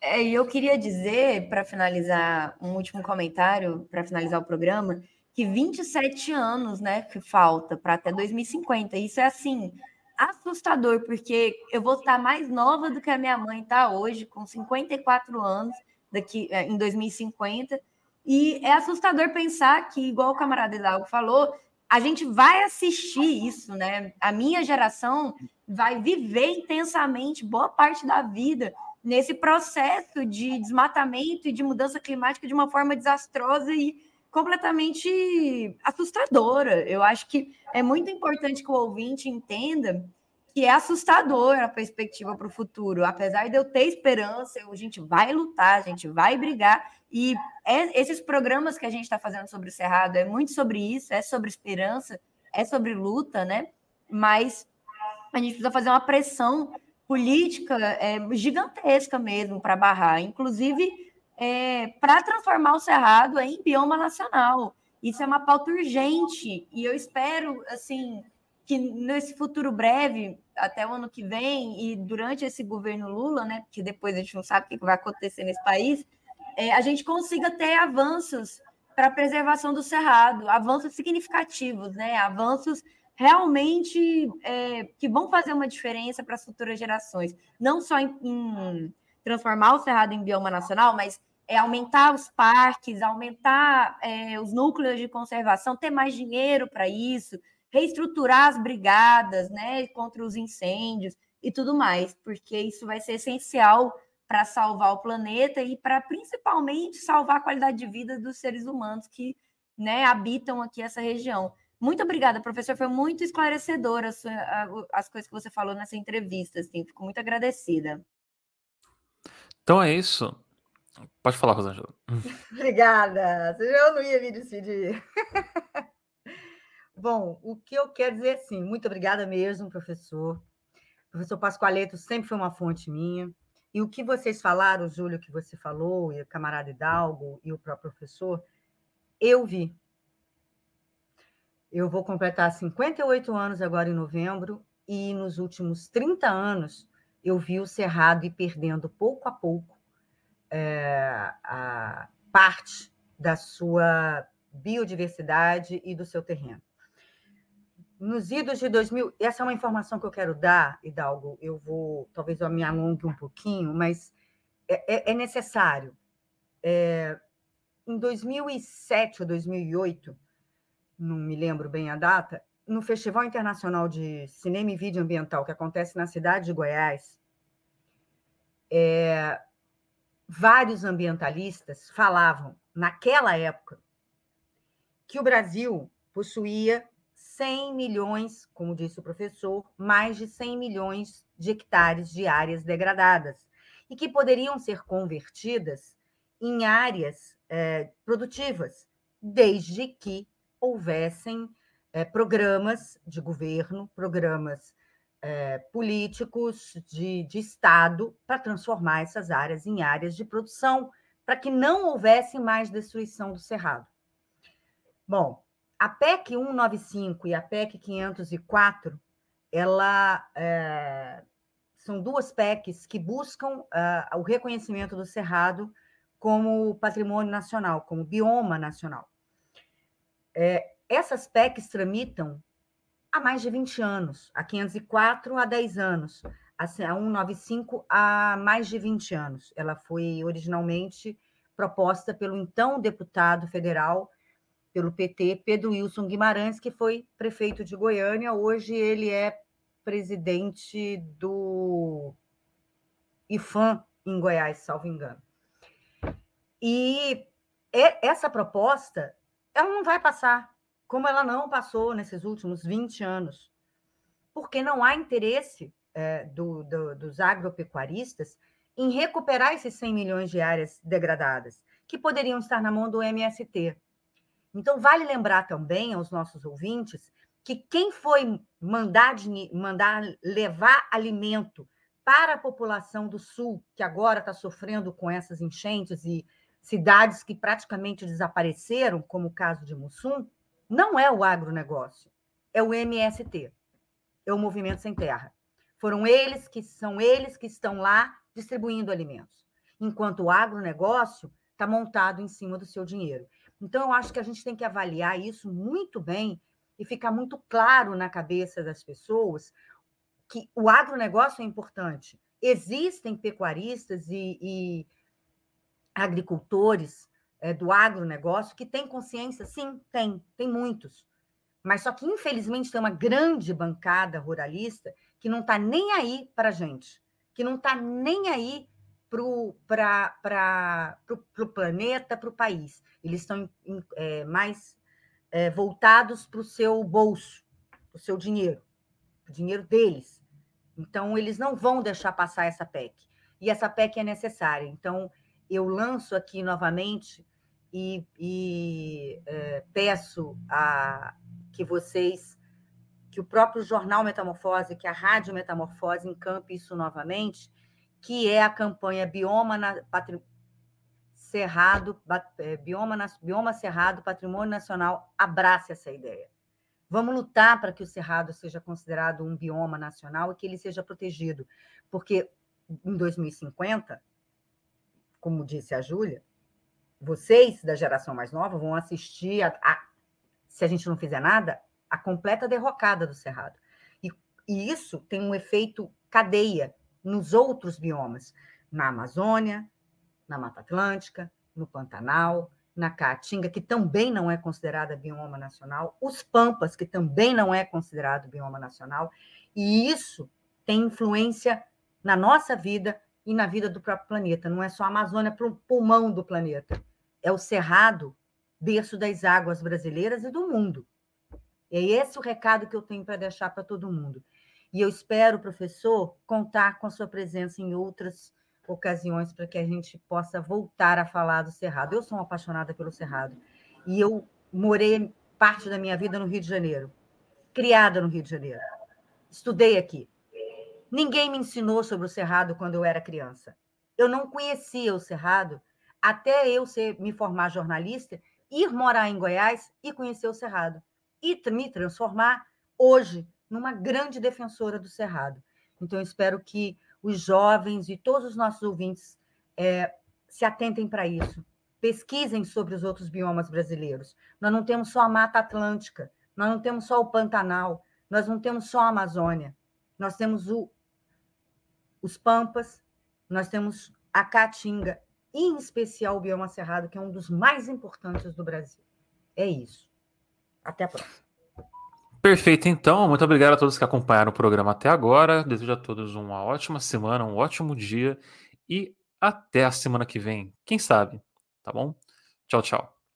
É, e eu queria dizer, para finalizar, um último comentário, para finalizar o programa, que 27 anos, né, que falta para até 2050. Isso é assim, assustador, porque eu vou estar mais nova do que a minha mãe está hoje, com 54 anos, daqui é, em 2050. E é assustador pensar que, igual o camarada Hidalgo falou, a gente vai assistir isso, né? A minha geração vai viver intensamente boa parte da vida nesse processo de desmatamento e de mudança climática de uma forma desastrosa e completamente assustadora. Eu acho que é muito importante que o ouvinte entenda que é assustador a perspectiva para o futuro. Apesar de eu ter esperança, a gente vai lutar, a gente vai brigar. E é, esses programas que a gente está fazendo sobre o Cerrado é muito sobre isso, é sobre esperança, é sobre luta, né? Mas a gente precisa fazer uma pressão política é, gigantesca mesmo para barrar, inclusive é, para transformar o Cerrado em bioma nacional. Isso é uma pauta urgente e eu espero assim que nesse futuro breve, até o ano que vem e durante esse governo Lula, né, porque depois a gente não sabe o que vai acontecer nesse país, é, a gente consiga ter avanços para a preservação do cerrado, avanços significativos, né, avanços realmente é, que vão fazer uma diferença para as futuras gerações. Não só em, em, transformar o Cerrado em bioma nacional, mas é aumentar os parques, aumentar é, os núcleos de conservação, ter mais dinheiro para isso, reestruturar as brigadas né, contra os incêndios e tudo mais, porque isso vai ser essencial para salvar o planeta e para principalmente salvar a qualidade de vida dos seres humanos que né, habitam aqui essa região. Muito obrigada, professor. Foi muito esclarecedora as coisas que você falou nessa entrevista. Assim. Fico muito agradecida. Então é isso. Pode falar, Rosângela. Obrigada. Eu não ia me despedir. Bom, o que eu quero dizer é assim, muito obrigada mesmo, professor. O professor Pascoaleto sempre foi uma fonte minha. E o que vocês falaram, Júlio, que você falou, e o camarada Hidalgo e o próprio professor, eu vi. Eu vou completar 58 anos agora em novembro, e nos últimos 30 anos eu vi o Cerrado ir perdendo pouco a pouco é, a parte da sua biodiversidade e do seu terreno. Nos idos de 2000, essa é uma informação que eu quero dar, Hidalgo, eu vou, talvez eu me alongue um pouquinho, mas é, é, é necessário. É, em 2007 ou 2008, não me lembro bem a data, no Festival Internacional de Cinema e Vídeo Ambiental, que acontece na cidade de Goiás, é, vários ambientalistas falavam, naquela época, que o Brasil possuía 100 milhões, como disse o professor, mais de 100 milhões de hectares de áreas degradadas, e que poderiam ser convertidas em áreas é, produtivas, desde que houvessem é, programas de governo, programas é, políticos de, de Estado para transformar essas áreas em áreas de produção, para que não houvesse mais destruição do cerrado. Bom, a PEC 195 e a PEC 504, ela é, são duas PECs que buscam uh, o reconhecimento do Cerrado como patrimônio nacional, como bioma nacional. É, essas PECs tramitam há mais de 20 anos, a 504 há 10 anos, a 195 há mais de 20 anos. Ela foi originalmente proposta pelo então deputado federal pelo PT, Pedro Wilson Guimarães, que foi prefeito de Goiânia, hoje ele é presidente do IFAM em Goiás, salvo engano. E essa proposta, ela não vai passar, como ela não passou nesses últimos 20 anos, porque não há interesse é, do, do, dos agropecuaristas em recuperar esses 100 milhões de áreas degradadas, que poderiam estar na mão do MST. Então, vale lembrar também aos nossos ouvintes que quem foi mandar, mandar levar alimento para a população do Sul, que agora está sofrendo com essas enchentes e cidades que praticamente desapareceram, como o caso de Mussum, não é o agronegócio, é o MST, é o Movimento Sem Terra. Foram eles que são eles que estão lá distribuindo alimentos, enquanto o agronegócio está montado em cima do seu dinheiro. Então, eu acho que a gente tem que avaliar isso muito bem e ficar muito claro na cabeça das pessoas que o agronegócio é importante. Existem pecuaristas e, e agricultores é, do agronegócio que têm consciência, sim, tem, tem muitos. Mas só que, infelizmente, tem uma grande bancada ruralista que não está nem aí para a gente, que não está nem aí para o planeta, para o país. Eles estão é, mais é, voltados para o seu bolso, o seu dinheiro, o dinheiro deles. Então, eles não vão deixar passar essa PEC. E essa PEC é necessária. Então, eu lanço aqui novamente e, e é, peço a, que vocês, que o próprio jornal Metamorfose, que a Rádio Metamorfose encampe isso novamente, que é a campanha Bioma na, Patri, Cerrado, é, bioma, bioma Cerrado, Patrimônio Nacional, abrace essa ideia. Vamos lutar para que o Cerrado seja considerado um bioma nacional e que ele seja protegido, porque em 2050, como disse a Júlia, vocês da geração mais nova vão assistir, a, a, se a gente não fizer nada, a completa derrocada do Cerrado. E, e isso tem um efeito cadeia nos outros biomas, na Amazônia, na Mata Atlântica, no Pantanal, na Caatinga, que também não é considerada bioma nacional, os Pampas, que também não é considerado bioma nacional, e isso tem influência na nossa vida e na vida do próprio planeta. Não é só a Amazônia para o pulmão do planeta, é o Cerrado, berço das águas brasileiras e do mundo. É esse o recado que eu tenho para deixar para todo mundo. E eu espero, professor, contar com a sua presença em outras ocasiões para que a gente possa voltar a falar do Cerrado. Eu sou uma apaixonada pelo Cerrado e eu morei parte da minha vida no Rio de Janeiro, criada no Rio de Janeiro. Estudei aqui. Ninguém me ensinou sobre o Cerrado quando eu era criança. Eu não conhecia o Cerrado até eu ser, me formar jornalista, ir morar em Goiás e conhecer o Cerrado. E me transformar hoje numa grande defensora do Cerrado. Então, espero que os jovens e todos os nossos ouvintes é, se atentem para isso. Pesquisem sobre os outros biomas brasileiros. Nós não temos só a Mata Atlântica, nós não temos só o Pantanal, nós não temos só a Amazônia. Nós temos o, os Pampas, nós temos a Caatinga, e em especial o bioma cerrado, que é um dos mais importantes do Brasil. É isso. Até a próxima. Perfeito, então. Muito obrigado a todos que acompanharam o programa até agora. Desejo a todos uma ótima semana, um ótimo dia e até a semana que vem. Quem sabe? Tá bom? Tchau, tchau.